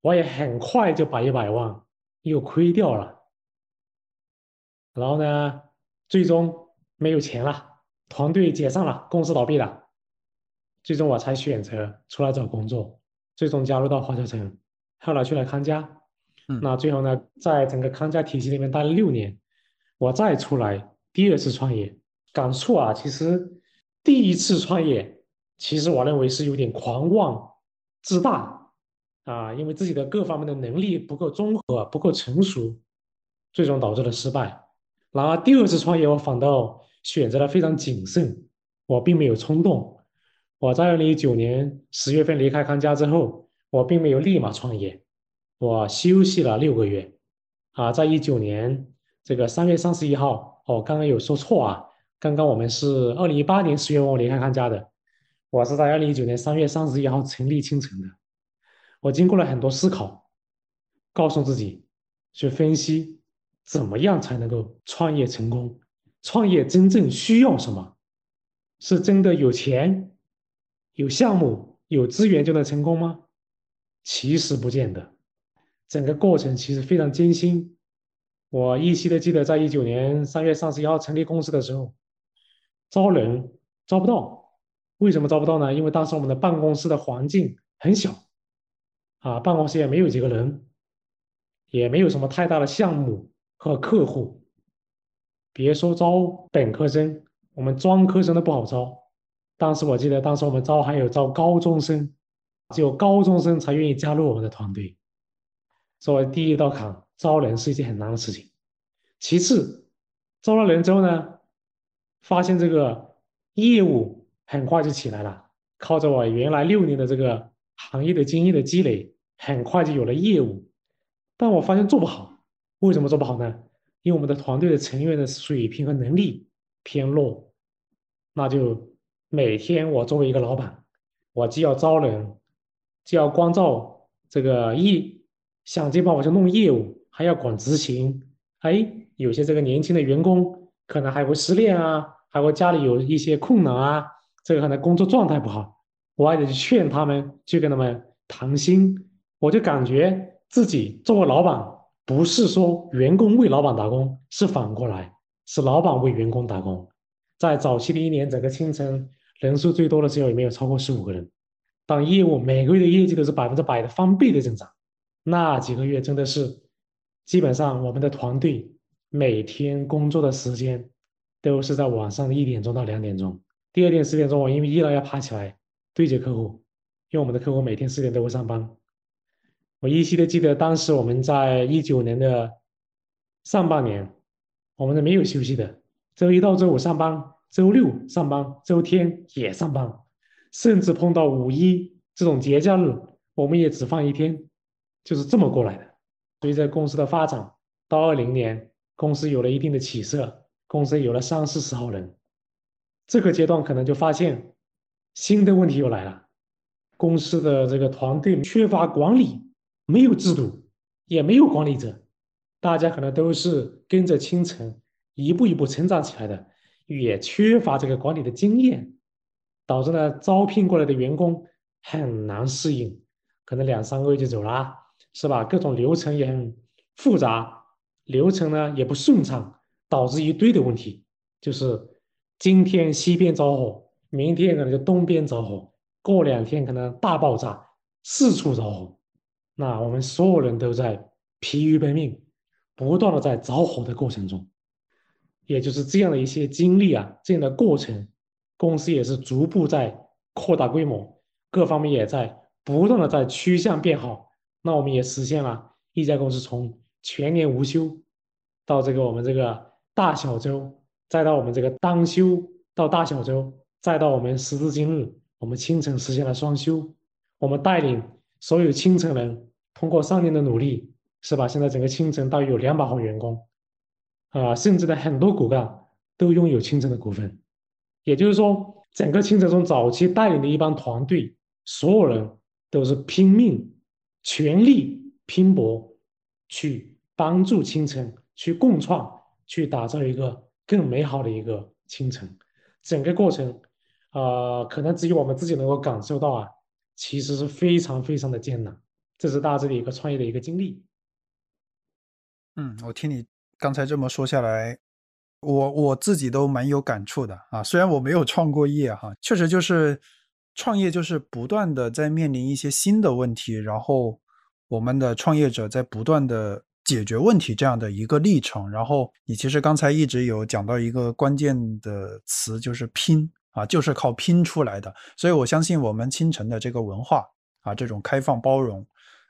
我也很快就把一百万又亏掉了，然后呢，最终没有钱了，团队解散了，公司倒闭了，最终我才选择出来找工作，最终加入到华侨城，后来去了康佳，那最后呢，在整个康佳体系里面待了六年，我再出来第二次创业。感触啊，其实第一次创业，其实我认为是有点狂妄自大啊，因为自己的各方面的能力不够综合、不够成熟，最终导致了失败。然而第二次创业，我反倒选择了非常谨慎，我并没有冲动。我在二零一九年十月份离开康佳之后，我并没有立马创业，我休息了六个月。啊，在一九年这个三月三十一号，哦，刚刚有说错啊。刚刚我们是二零一八年十月份离开康佳的，我是在二零一九年三月三十一号成立青城的。我经过了很多思考，告诉自己去分析怎么样才能够创业成功，创业真正需要什么？是真的有钱、有项目、有资源就能成功吗？其实不见得，整个过程其实非常艰辛。我依稀的记得，在一九年三月三十一号成立公司的时候，招人招不到，为什么招不到呢？因为当时我们的办公室的环境很小，啊，办公室也没有几个人，也没有什么太大的项目和客户，别说招本科生，我们专科生都不好招。当时我记得，当时我们招还有招高中生，只有高中生才愿意加入我们的团队。作为第一道坎，招人是一件很难的事情。其次，招了人之后呢？发现这个业务很快就起来了，靠着我原来六年的这个行业的经验的积累，很快就有了业务。但我发现做不好，为什么做不好呢？因为我们的团队的成员的水平和能力偏弱。那就每天我作为一个老板，我既要招人，既要关照这个业，想尽办法去弄业务，还要管执行。哎，有些这个年轻的员工。可能还会失恋啊，还会家里有一些困难啊，这个可能工作状态不好，我还得去劝他们，去跟他们谈心。我就感觉自己作为老板，不是说员工为老板打工，是反过来，是老板为员工打工。在早期的一年，整个青城人数最多的时候也没有超过十五个人，当业务每个月的业绩都是百分之百的翻倍的增长，那几个月真的是基本上我们的团队。每天工作的时间都是在晚上一点钟到两点钟。第二天十点钟，我因为依然要爬起来对接客户，因为我们的客户每天四点都会上班。我依稀的记得，当时我们在一九年的上半年，我们是没有休息的，周一到周五上班，周六上班，周天也上班，甚至碰到五一这种节假日，我们也只放一天，就是这么过来的。随着公司的发展，到二零年。公司有了一定的起色，公司有了三四十号人，这个阶段可能就发现新的问题又来了。公司的这个团队缺乏管理，没有制度，也没有管理者，大家可能都是跟着清晨一步一步成长起来的，也缺乏这个管理的经验，导致呢招聘过来的员工很难适应，可能两三个月就走了，是吧？各种流程也很复杂。流程呢也不顺畅，导致一堆的问题，就是今天西边着火，明天可能就东边着火，过两天可能大爆炸，四处着火，那我们所有人都在疲于奔命，不断的在着火的过程中，也就是这样的一些经历啊，这样的过程，公司也是逐步在扩大规模，各方面也在不断的在趋向变好，那我们也实现了一家公司从。全年无休，到这个我们这个大小周，再到我们这个当休到大小周，再到我们时至今日，我们清晨实现了双休。我们带领所有清晨人，通过三年的努力，是吧？现在整个清晨大约有两百号员工，啊，甚至呢很多骨干都拥有清晨的股份。也就是说，整个清晨从早期带领的一帮团队，所有人都是拼命、全力拼搏去。帮助清晨去共创，去打造一个更美好的一个清晨。整个过程，呃，可能只有我们自己能够感受到啊，其实是非常非常的艰难。这是大致的一个创业的一个经历。嗯，我听你刚才这么说下来，我我自己都蛮有感触的啊。虽然我没有创过业哈，确实就是创业就是不断的在面临一些新的问题，然后我们的创业者在不断的。解决问题这样的一个历程，然后你其实刚才一直有讲到一个关键的词，就是拼啊，就是靠拼出来的。所以我相信我们青城的这个文化啊，这种开放包容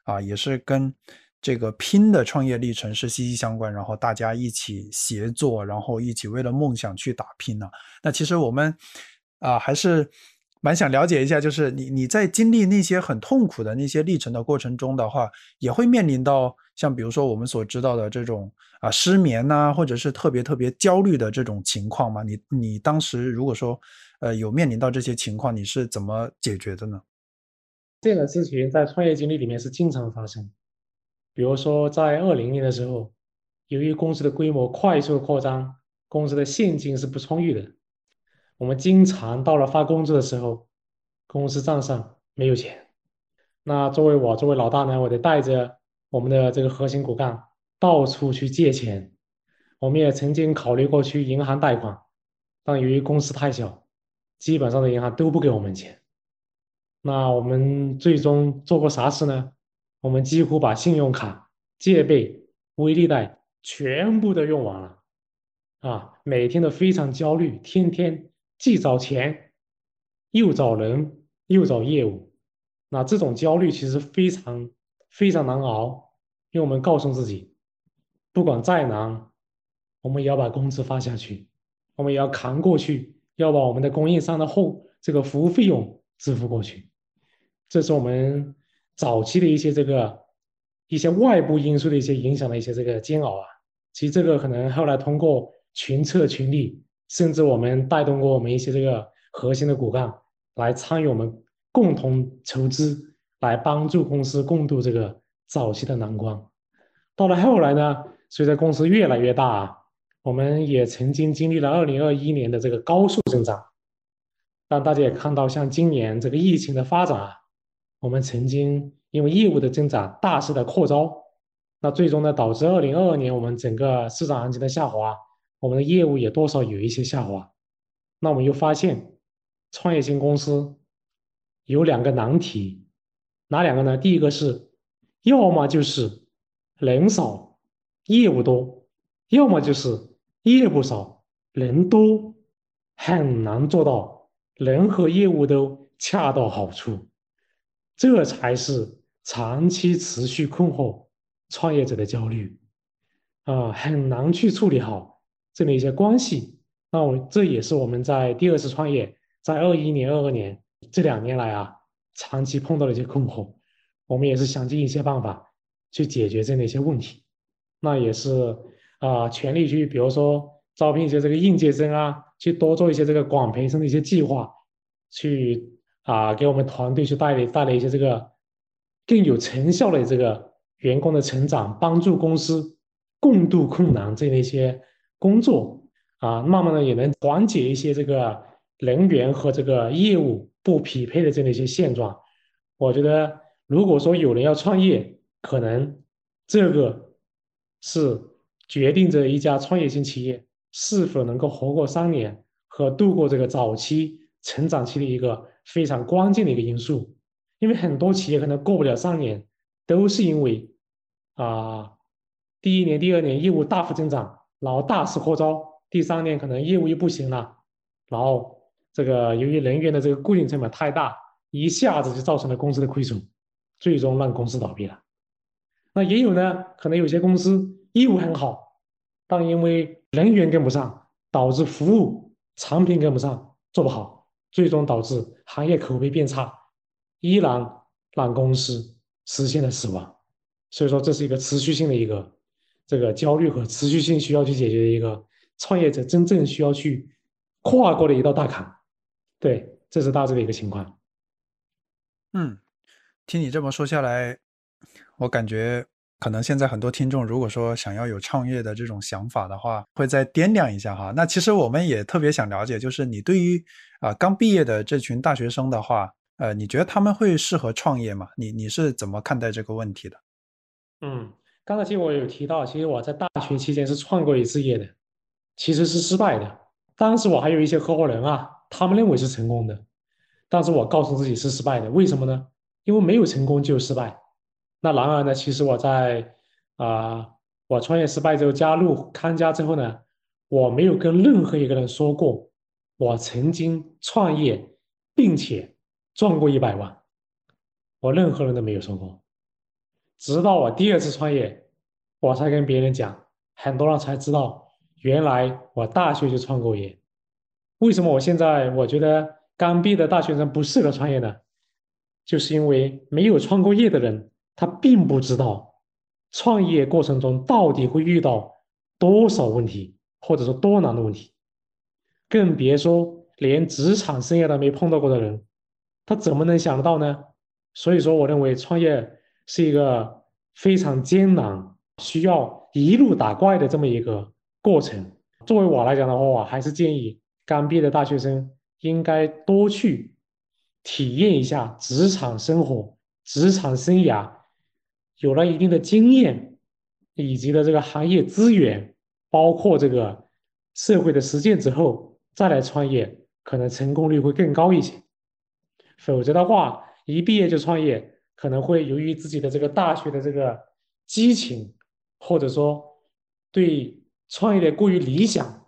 啊，也是跟这个拼的创业历程是息息相关。然后大家一起协作，然后一起为了梦想去打拼呢。那其实我们啊，还是蛮想了解一下，就是你你在经历那些很痛苦的那些历程的过程中的话，也会面临到像比如说我们所知道的这种啊失眠呐、或者是特别特别焦虑的这种情况吗？你你当时如果说呃有面临到这些情况，你是怎么解决的呢？这样的事情在创业经历里面是经常发生。比如说，在二零年的时候，由于公司的规模快速扩张，公司的现金是不充裕的，我们经常到了发工资的时候，公司账上没有钱。那作为我作为老大呢，我得带着我们的这个核心骨干到处去借钱。我们也曾经考虑过去银行贷款，但由于公司太小，基本上的银行都不给我们钱。那我们最终做过啥事呢？我们几乎把信用卡、借呗、微粒贷全部都用完了，啊，每天都非常焦虑，天天既找钱，又找人，又找业务。那这种焦虑其实非常非常难熬，因为我们告诉自己，不管再难，我们也要把工资发下去，我们也要扛过去，要把我们的供应商的后这个服务费用支付过去。这是我们早期的一些这个一些外部因素的一些影响的一些这个煎熬啊。其实这个可能后来通过群策群力，甚至我们带动过我们一些这个核心的骨干来参与我们共同筹资，来帮助公司共度这个早期的难关。到了后来呢，随着公司越来越大，我们也曾经经历了二零二一年的这个高速增长。但大家也看到，像今年这个疫情的发展啊。我们曾经因为业务的增长大肆的扩招，那最终呢导致二零二二年我们整个市场行情的下滑，我们的业务也多少有一些下滑。那我们又发现，创业型公司有两个难题，哪两个呢？第一个是，要么就是人少业务多，要么就是业务少人多，很难做到人和业务都恰到好处。这才是长期持续困惑创业者的焦虑啊，很难去处理好这么一些关系。那我这也是我们在第二次创业，在二一年、二二年这两年来啊，长期碰到的一些困惑。我们也是想尽一切办法去解决这样的一些问题。那也是啊，全力去，比如说招聘一些这个应届生啊，去多做一些这个广培生的一些计划，去。啊，给我们团队去带来带来一些这个更有成效的这个员工的成长，帮助公司共度困难这样一些工作啊，慢慢的也能缓解一些这个人员和这个业务不匹配的这样的一些现状。我觉得，如果说有人要创业，可能这个是决定着一家创业型企业是否能够活过三年和度过这个早期成长期的一个。非常关键的一个因素，因为很多企业可能过不了三年，都是因为啊，第一年、第二年业务大幅增长，然后大肆扩招，第三年可能业务又不行了，然后这个由于人员的这个固定成本太大，一下子就造成了公司的亏损，最终让公司倒闭了。那也有呢，可能有些公司业务很好，但因为人员跟不上，导致服务产品跟不上，做不好。最终导致行业口碑变差，依然让公司实现了死亡。所以说，这是一个持续性的一个这个焦虑和持续性需要去解决的一个创业者真正需要去跨过的一道大坎。对，这是大致的一个情况。嗯，听你这么说下来，我感觉。可能现在很多听众，如果说想要有创业的这种想法的话，会再掂量一下哈。那其实我们也特别想了解，就是你对于啊刚毕业的这群大学生的话，呃，你觉得他们会适合创业吗？你你是怎么看待这个问题的？嗯，刚才其实我有提到，其实我在大学期间是创过一次业的，其实是失败的。当时我还有一些合伙人啊，他们认为是成功的，但是我告诉自己是失败的。为什么呢？因为没有成功就失败。那然而呢，其实我在啊，我创业失败之后加入康佳之后呢，我没有跟任何一个人说过我曾经创业并且赚过一百万，我任何人都没有说过。直到我第二次创业，我才跟别人讲，很多人才知道原来我大学就创过业。为什么我现在我觉得刚毕业的大学生不适合创业呢？就是因为没有创过业的人，他并不知道创业过程中到底会遇到多少问题，或者说多难的问题，更别说连职场生涯都没碰到过的人，他怎么能想得到呢？所以说，我认为创业是一个非常艰难、需要一路打怪的这么一个过程。作为我来讲的话，我还是建议刚毕业的大学生应该多去。体验一下职场生活、职场生涯，有了一定的经验，以及的这个行业资源，包括这个社会的实践之后，再来创业，可能成功率会更高一些。否则的话，一毕业就创业，可能会由于自己的这个大学的这个激情，或者说对创业的过于理想，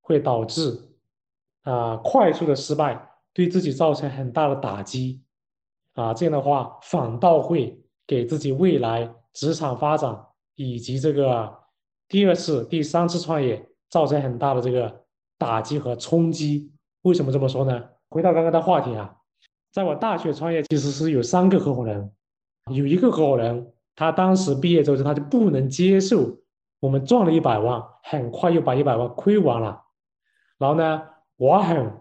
会导致啊快速的失败。对自己造成很大的打击，啊，这样的话反倒会给自己未来职场发展以及这个第二次、第三次创业造成很大的这个打击和冲击。为什么这么说呢？回到刚刚的话题啊，在我大学创业其实是有三个合伙人，有一个合伙人他当时毕业之后他就不能接受我们赚了一百万，很快又把一百万亏完了，然后呢，我很。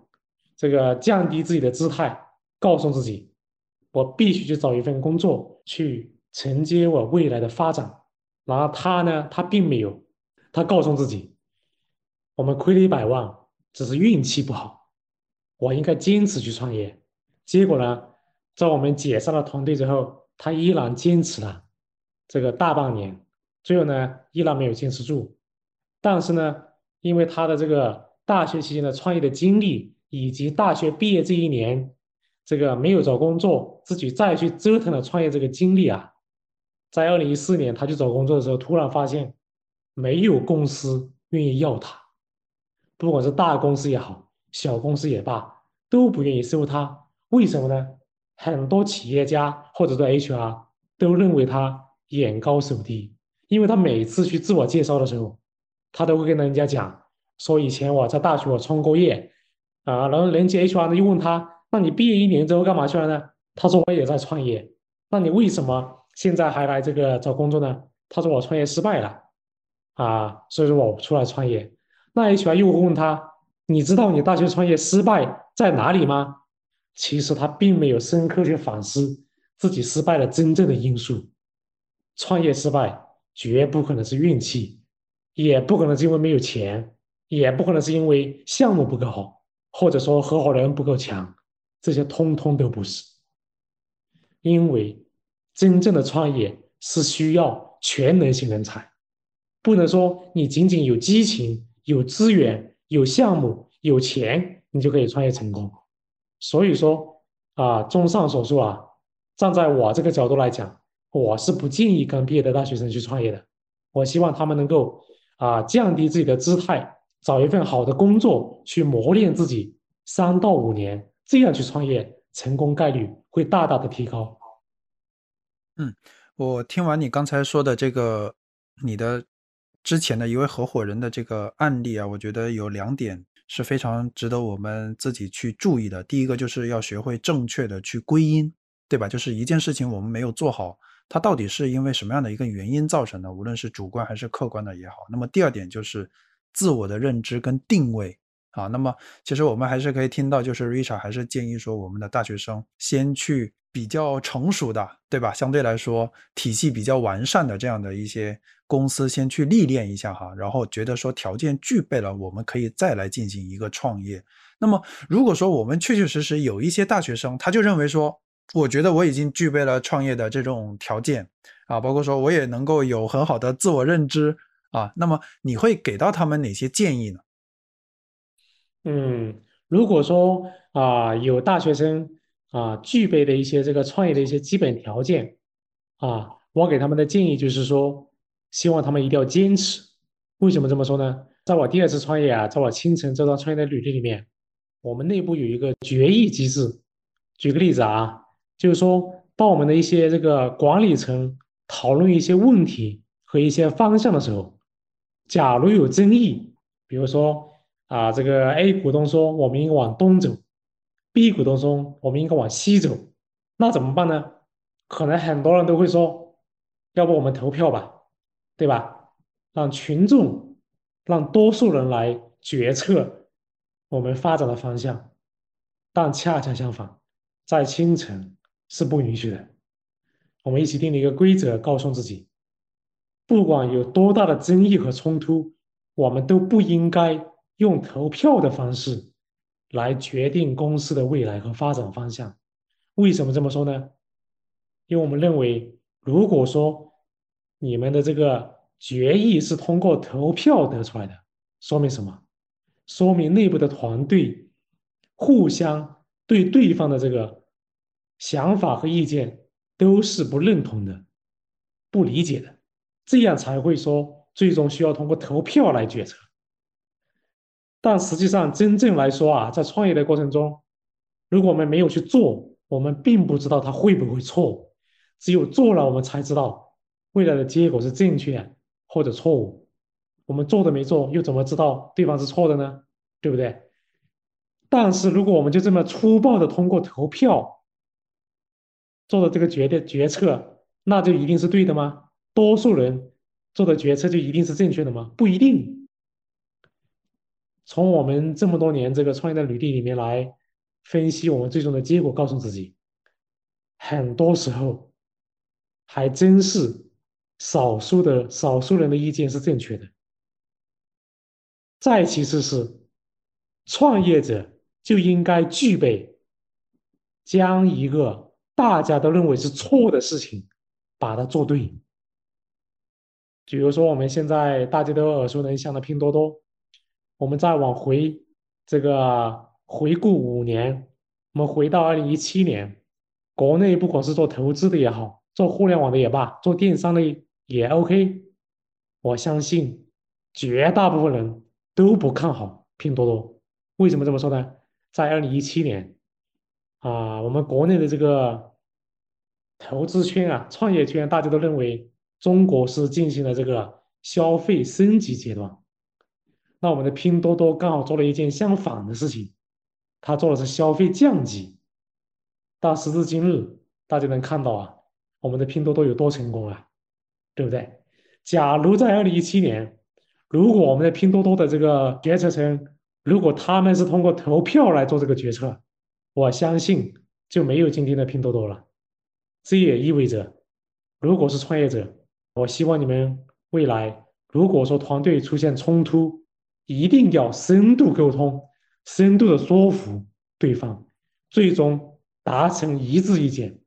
这个降低自己的姿态，告诉自己，我必须去找一份工作去承接我未来的发展。然后他呢，他并没有，他告诉自己，我们亏了一百万，只是运气不好，我应该坚持去创业。结果呢，在我们解散了团队之后，他依然坚持了这个大半年，最后呢，依然没有坚持住。但是呢，因为他的这个大学期间的创业的经历。以及大学毕业这一年，这个没有找工作，自己再去折腾的创业这个经历啊，在二零一四年他去找工作的时候，突然发现没有公司愿意要他，不管是大公司也好，小公司也罢，都不愿意收他。为什么呢？很多企业家或者说 HR 都认为他眼高手低，因为他每次去自我介绍的时候，他都会跟人家讲说以前我在大学我创过业。啊，然后人家 HR 呢又问他，那你毕业一年之后干嘛去了呢？他说我也在创业。那你为什么现在还来这个找工作呢？他说我创业失败了，啊，所以说我出来创业。那 HR 又会问他，你知道你大学创业失败在哪里吗？其实他并没有深刻去反思自己失败的真正的因素。创业失败绝不可能是运气，也不可能是因为没有钱，也不可能是因为项目不够好。或者说合伙人不够强，这些通通都不是。因为真正的创业是需要全能型人才，不能说你仅仅有激情、有资源、有项目、有钱，你就可以创业成功。所以说啊，综上所述啊，站在我这个角度来讲，我是不建议刚毕业的大学生去创业的。我希望他们能够啊降低自己的姿态。找一份好的工作去磨练自己，三到五年，这样去创业，成功概率会大大的提高。嗯，我听完你刚才说的这个，你的之前的一位合伙人的这个案例啊，我觉得有两点是非常值得我们自己去注意的。第一个就是要学会正确的去归因，对吧？就是一件事情我们没有做好，它到底是因为什么样的一个原因造成的？无论是主观还是客观的也好。那么第二点就是。自我的认知跟定位啊，那么其实我们还是可以听到，就是 Richard 还是建议说，我们的大学生先去比较成熟的，对吧？相对来说体系比较完善的这样的一些公司，先去历练一下哈，然后觉得说条件具备了，我们可以再来进行一个创业。那么如果说我们确确实实有一些大学生，他就认为说，我觉得我已经具备了创业的这种条件啊，包括说我也能够有很好的自我认知。啊，那么你会给到他们哪些建议呢？嗯，如果说啊，有大学生啊具备的一些这个创业的一些基本条件啊，我给他们的建议就是说，希望他们一定要坚持。为什么这么说呢？在我第二次创业啊，在我青城这段创业的履历里面，我们内部有一个决议机制。举个例子啊，就是说，当我们的一些这个管理层讨论一些问题和一些方向的时候，假如有争议，比如说啊，这个 A 股东说我们应往东走，B 股当中我们应该往西走，那怎么办呢？可能很多人都会说，要不我们投票吧，对吧？让群众，让多数人来决策我们发展的方向。但恰恰相反，在清晨是不允许的。我们一起定了一个规则，告诉自己，不管有多大的争议和冲突，我们都不应该用投票的方式来决定公司的未来和发展方向。为什么这么说呢？因为我们认为，如果说你们的这个决议是通过投票得出来的，说明什么？说明内部的团队。互相对对方的这个想法和意见都是不认同的、不理解的，这样才会说最终需要通过投票来决策。但实际上，真正来说啊，在创业的过程中，如果我们没有去做，我们并不知道它会不会错。只有做了，我们才知道未来的结果是正确或者错误。我们做都没做，又怎么知道对方是错的呢？对不对？但是，如果我们就这么粗暴的通过投票做的这个决定决策，那就一定是对的吗？多数人做的决策就一定是正确的吗？不一定。从我们这么多年这个创业的履历里面来分析，我们最终的结果，告诉自己，很多时候还真是少数的少数人的意见是正确的。再其次是创业者。就应该具备将一个大家都认为是错的事情，把它做对。比如说，我们现在大家都耳熟能详的拼多多，我们再往回这个回顾五年，我们回到二零一七年，国内不管是做投资的也好，做互联网的也罢，做电商的也 OK，我相信绝大部分人都不看好拼多多。为什么这么说呢？在二零一七年，啊，我们国内的这个投资圈啊、创业圈，大家都认为中国是进行了这个消费升级阶段。那我们的拼多多刚好做了一件相反的事情，它做的是消费降级。但时至今日，大家能看到啊，我们的拼多多有多成功啊，对不对？假如在二零一七年，如果我们的拼多多的这个决策层，如果他们是通过投票来做这个决策，我相信就没有今天的拼多多了。这也意味着，如果是创业者，我希望你们未来如果说团队出现冲突，一定要深度沟通，深度的说服对方，最终达成一致意见，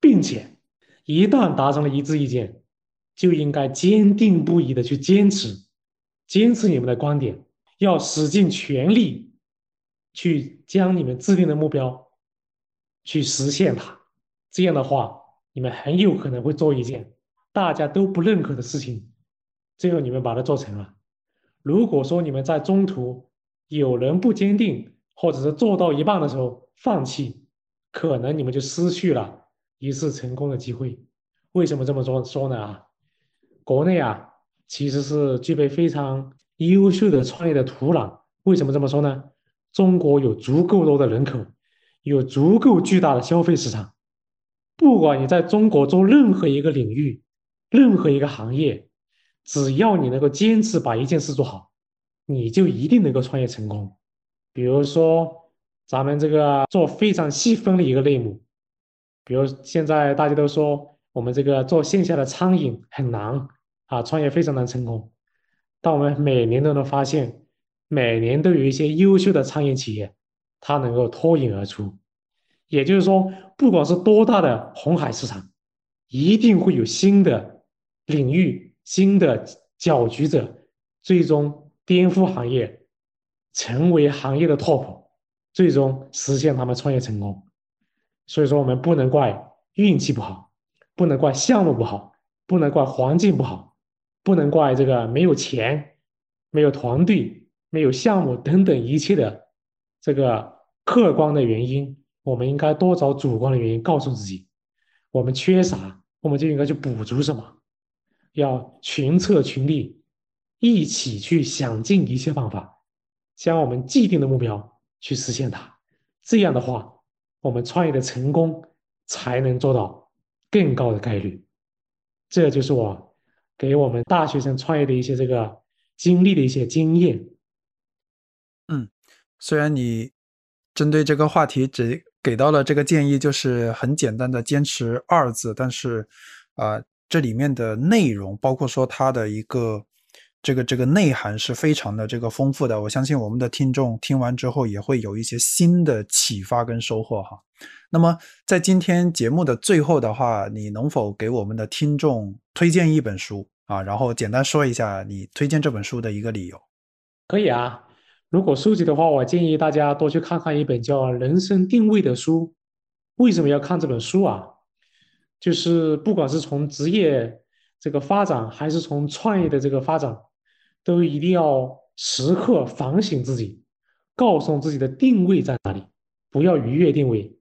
并且一旦达成了一致意见，就应该坚定不移的去坚持，坚持你们的观点。要使尽全力去将你们制定的目标去实现它，这样的话，你们很有可能会做一件大家都不认可的事情，最后你们把它做成了。如果说你们在中途有人不坚定，或者是做到一半的时候放弃，可能你们就失去了一次成功的机会。为什么这么说说呢？啊，国内啊，其实是具备非常。优秀的创业的土壤，为什么这么说呢？中国有足够多的人口，有足够巨大的消费市场。不管你在中国做任何一个领域，任何一个行业，只要你能够坚持把一件事做好，你就一定能够创业成功。比如说，咱们这个做非常细分的一个类目，比如现在大家都说我们这个做线下的餐饮很难啊，创业非常难成功。但我们每年都能发现，每年都有一些优秀的餐饮企业，它能够脱颖而出。也就是说，不管是多大的红海市场，一定会有新的领域、新的搅局者，最终颠覆行业，成为行业的 top，最终实现他们创业成功。所以说，我们不能怪运气不好，不能怪项目不好，不能怪环境不好。不能怪这个没有钱、没有团队、没有项目等等一切的这个客观的原因，我们应该多找主观的原因，告诉自己我们缺啥，我们就应该去补足什么，要群策群力，一起去想尽一切办法，将我们既定的目标去实现它。这样的话，我们创业的成功才能做到更高的概率。这就是我给我们大学生创业的一些这个经历的一些经验。嗯，虽然你针对这个话题只给到了这个建议，就是很简单的坚持二字，但是啊，这里面的内容，包括说它的一个这个这个内涵是非常的这个丰富的。我相信我们的听众听完之后也会有一些新的启发跟收获哈。那么在今天节目的最后的话，你能否给我们的听众推荐一本书啊？然后简单说一下你推荐这本书的一个理由。可以啊，如果书籍的话，我建议大家多去看看一本叫《人生定位》的书。为什么要看这本书啊？就是不管是从职业这个发展，还是从创业的这个发展，都一定要时刻反省自己，告诉自己的定位在哪里，不要逾越定位。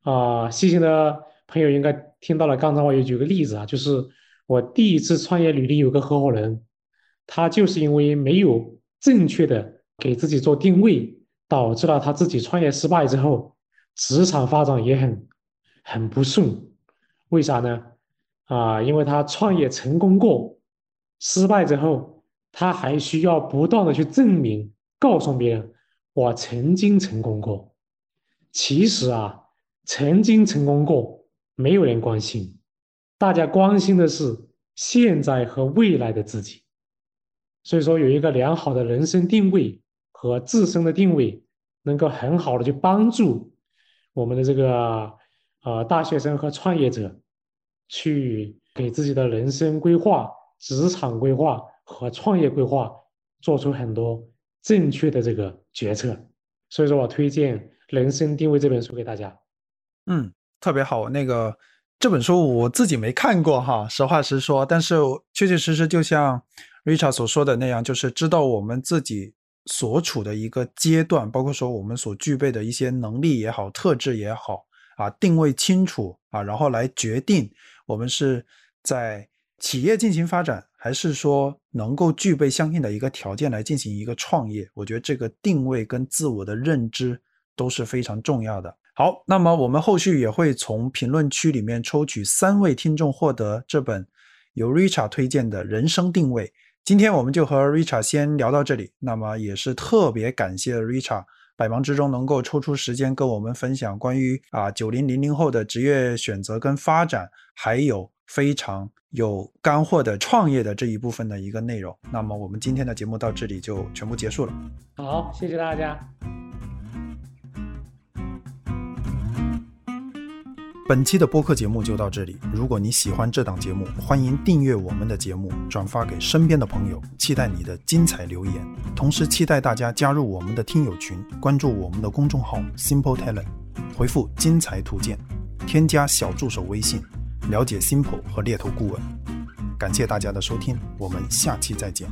啊，细心的朋友应该听到了。刚才我也举个例子啊，就是我第一次创业履历有个合伙人，他就是因为没有正确的给自己做定位，导致了他自己创业失败之后，职场发展也很很不顺。为啥呢？啊，因为他创业成功过，失败之后，他还需要不断的去证明，告诉别人我曾经成功过。其实啊。曾经成功过，没有人关心，大家关心的是现在和未来的自己。所以说，有一个良好的人生定位和自身的定位，能够很好的去帮助我们的这个呃大学生和创业者，去给自己的人生规划、职场规划和创业规划做出很多正确的这个决策。所以说我推荐《人生定位》这本书给大家。嗯，特别好。那个这本书我自己没看过哈，实话实说。但是确确实实就像 Richard 所说的那样，就是知道我们自己所处的一个阶段，包括说我们所具备的一些能力也好、特质也好啊，定位清楚啊，然后来决定我们是在企业进行发展，还是说能够具备相应的一个条件来进行一个创业。我觉得这个定位跟自我的认知都是非常重要的。好，那么我们后续也会从评论区里面抽取三位听众获得这本由 Richard 推荐的人生定位。今天我们就和 Richard 先聊到这里。那么也是特别感谢 Richard 百忙之中能够抽出时间跟我们分享关于啊九零零零后的职业选择跟发展，还有非常有干货的创业的这一部分的一个内容。那么我们今天的节目到这里就全部结束了。好，谢谢大家。本期的播客节目就到这里。如果你喜欢这档节目，欢迎订阅我们的节目，转发给身边的朋友。期待你的精彩留言，同时期待大家加入我们的听友群，关注我们的公众号 Simple Talent，回复“精彩图鉴”，添加小助手微信，了解 Simple 和猎头顾问。感谢大家的收听，我们下期再见。